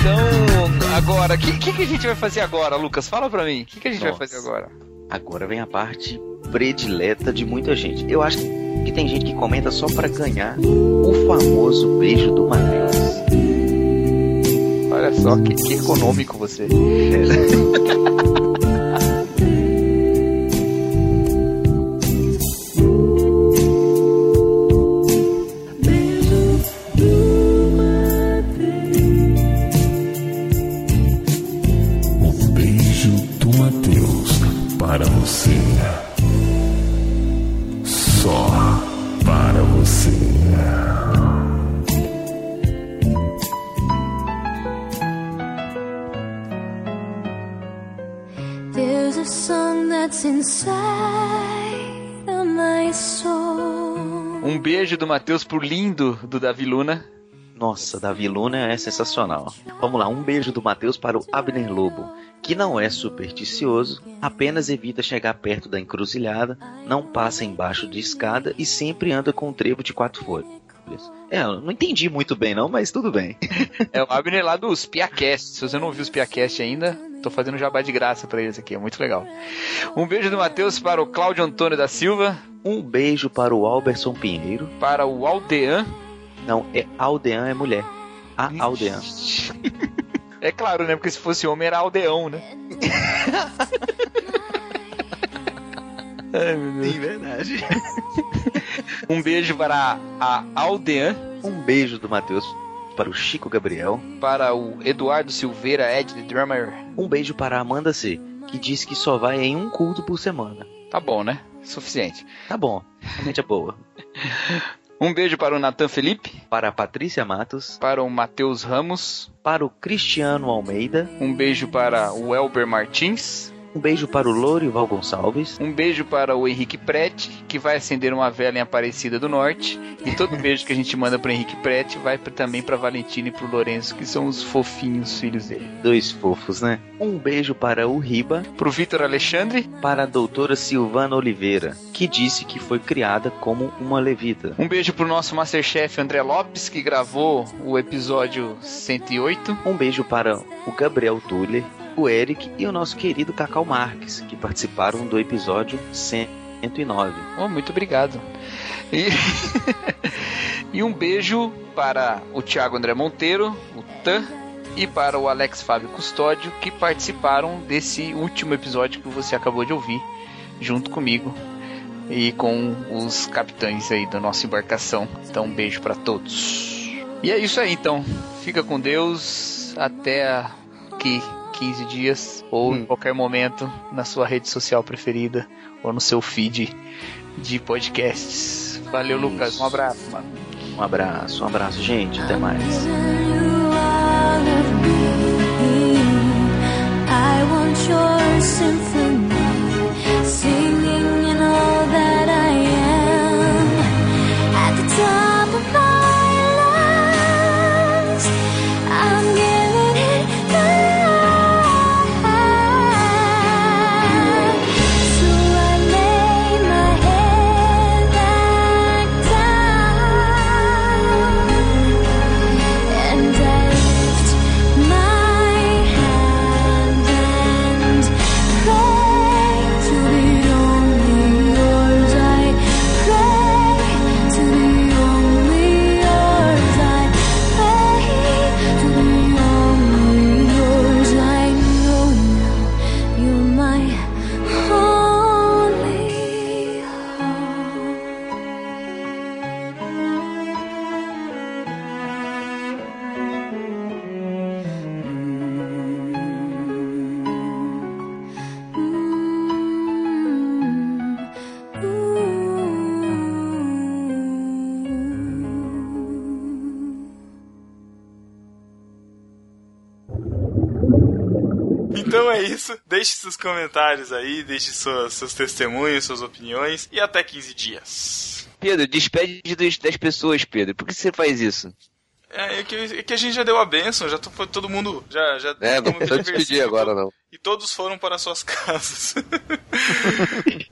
Então, agora, o que, que, que a gente vai fazer agora, Lucas? Fala pra mim. O que, que a gente vai Nossa. fazer agora? Agora vem a parte predileta de muita gente. Eu acho que tem gente que comenta só pra ganhar o famoso beijo do Matheus. Olha só, que, que econômico você. O *laughs* that's inside of my soul. Um beijo do Matheus pro lindo do Davi Luna. Nossa, Davi Luna é sensacional. Vamos lá, um beijo do Matheus para o Abner Lobo, que não é supersticioso, apenas evita chegar perto da encruzilhada, não passa embaixo de escada e sempre anda com um trevo de quatro folhas. É, eu não entendi muito bem não, mas tudo bem. É o Abner lá dos Piacast. Se você não ouviu os Piacast ainda, tô fazendo jabá de graça pra eles aqui, é muito legal. Um beijo do Matheus para o Cláudio Antônio da Silva, Um beijo para o Alberson Pinheiro. para o Aldean. Não, é Aldean é mulher. A Aldean. *laughs* É claro, né? Porque se fosse homem era Aldeão, né? Ai, meu Deus. Sim, verdade. Um beijo para a Aldean, Um beijo do Matheus para o Chico Gabriel. para o Eduardo Silveira, Ed the Drummer. Um beijo para a Amanda C, que diz que só vai em um culto por semana. Tá bom, né? Suficiente. Tá bom, realmente é boa. *laughs* Um beijo para o Nathan Felipe, Para a Patrícia Matos, para o Matheus Ramos, para o Cristiano Almeida, um beijo para o Elber Martins, um beijo para o Lorival Gonçalves, um beijo para o Henrique Prete, que vai acender uma vela em Aparecida do Norte, e todo *laughs* beijo que a gente manda para Henrique Prete vai pra- também para Valentina e para o Lourenço, que são os fofinhos filhos dele. dois fofos, né? Um beijo para o Riba, Pro Vitor Alexandre, para a doutora Silvana Oliveira, que disse que foi criada como uma levita. um beijo pro nosso Masterchef André Lopes, que gravou o episódio 108. Um beijo para o Gabriel Tuller, o Eric e o nosso querido Cacau Marques, que participaram do episódio 109. Oh, muito obrigado. E, *laughs* e um beijo para o Thiago André Monteiro, o Tan, e para o Alex Fábio Custódio, que participaram desse último episódio que você acabou de ouvir, junto comigo e com os capitães aí da nossa embarcação. Então, um beijo para todos. E é isso aí, então. Fica com Deus. Até aqui 15 dias, ou em qualquer momento, na sua rede social preferida, ou no seu feed de podcasts. Valeu, Lucas. Um abraço, mano. Um abraço, um abraço, gente. Até mais. I want your symphony, isso. Deixe seus comentários aí, deixe suas, seus testemunhos, suas opiniões e até 15 dias. Pedro, despede das pessoas, Pedro. Por que você faz isso? É, é que, é que a gente já deu a benção, já foi todo mundo. Já, já É, não precisa despedir agora, não. E todos foram para suas *laughs* casas. *laughs*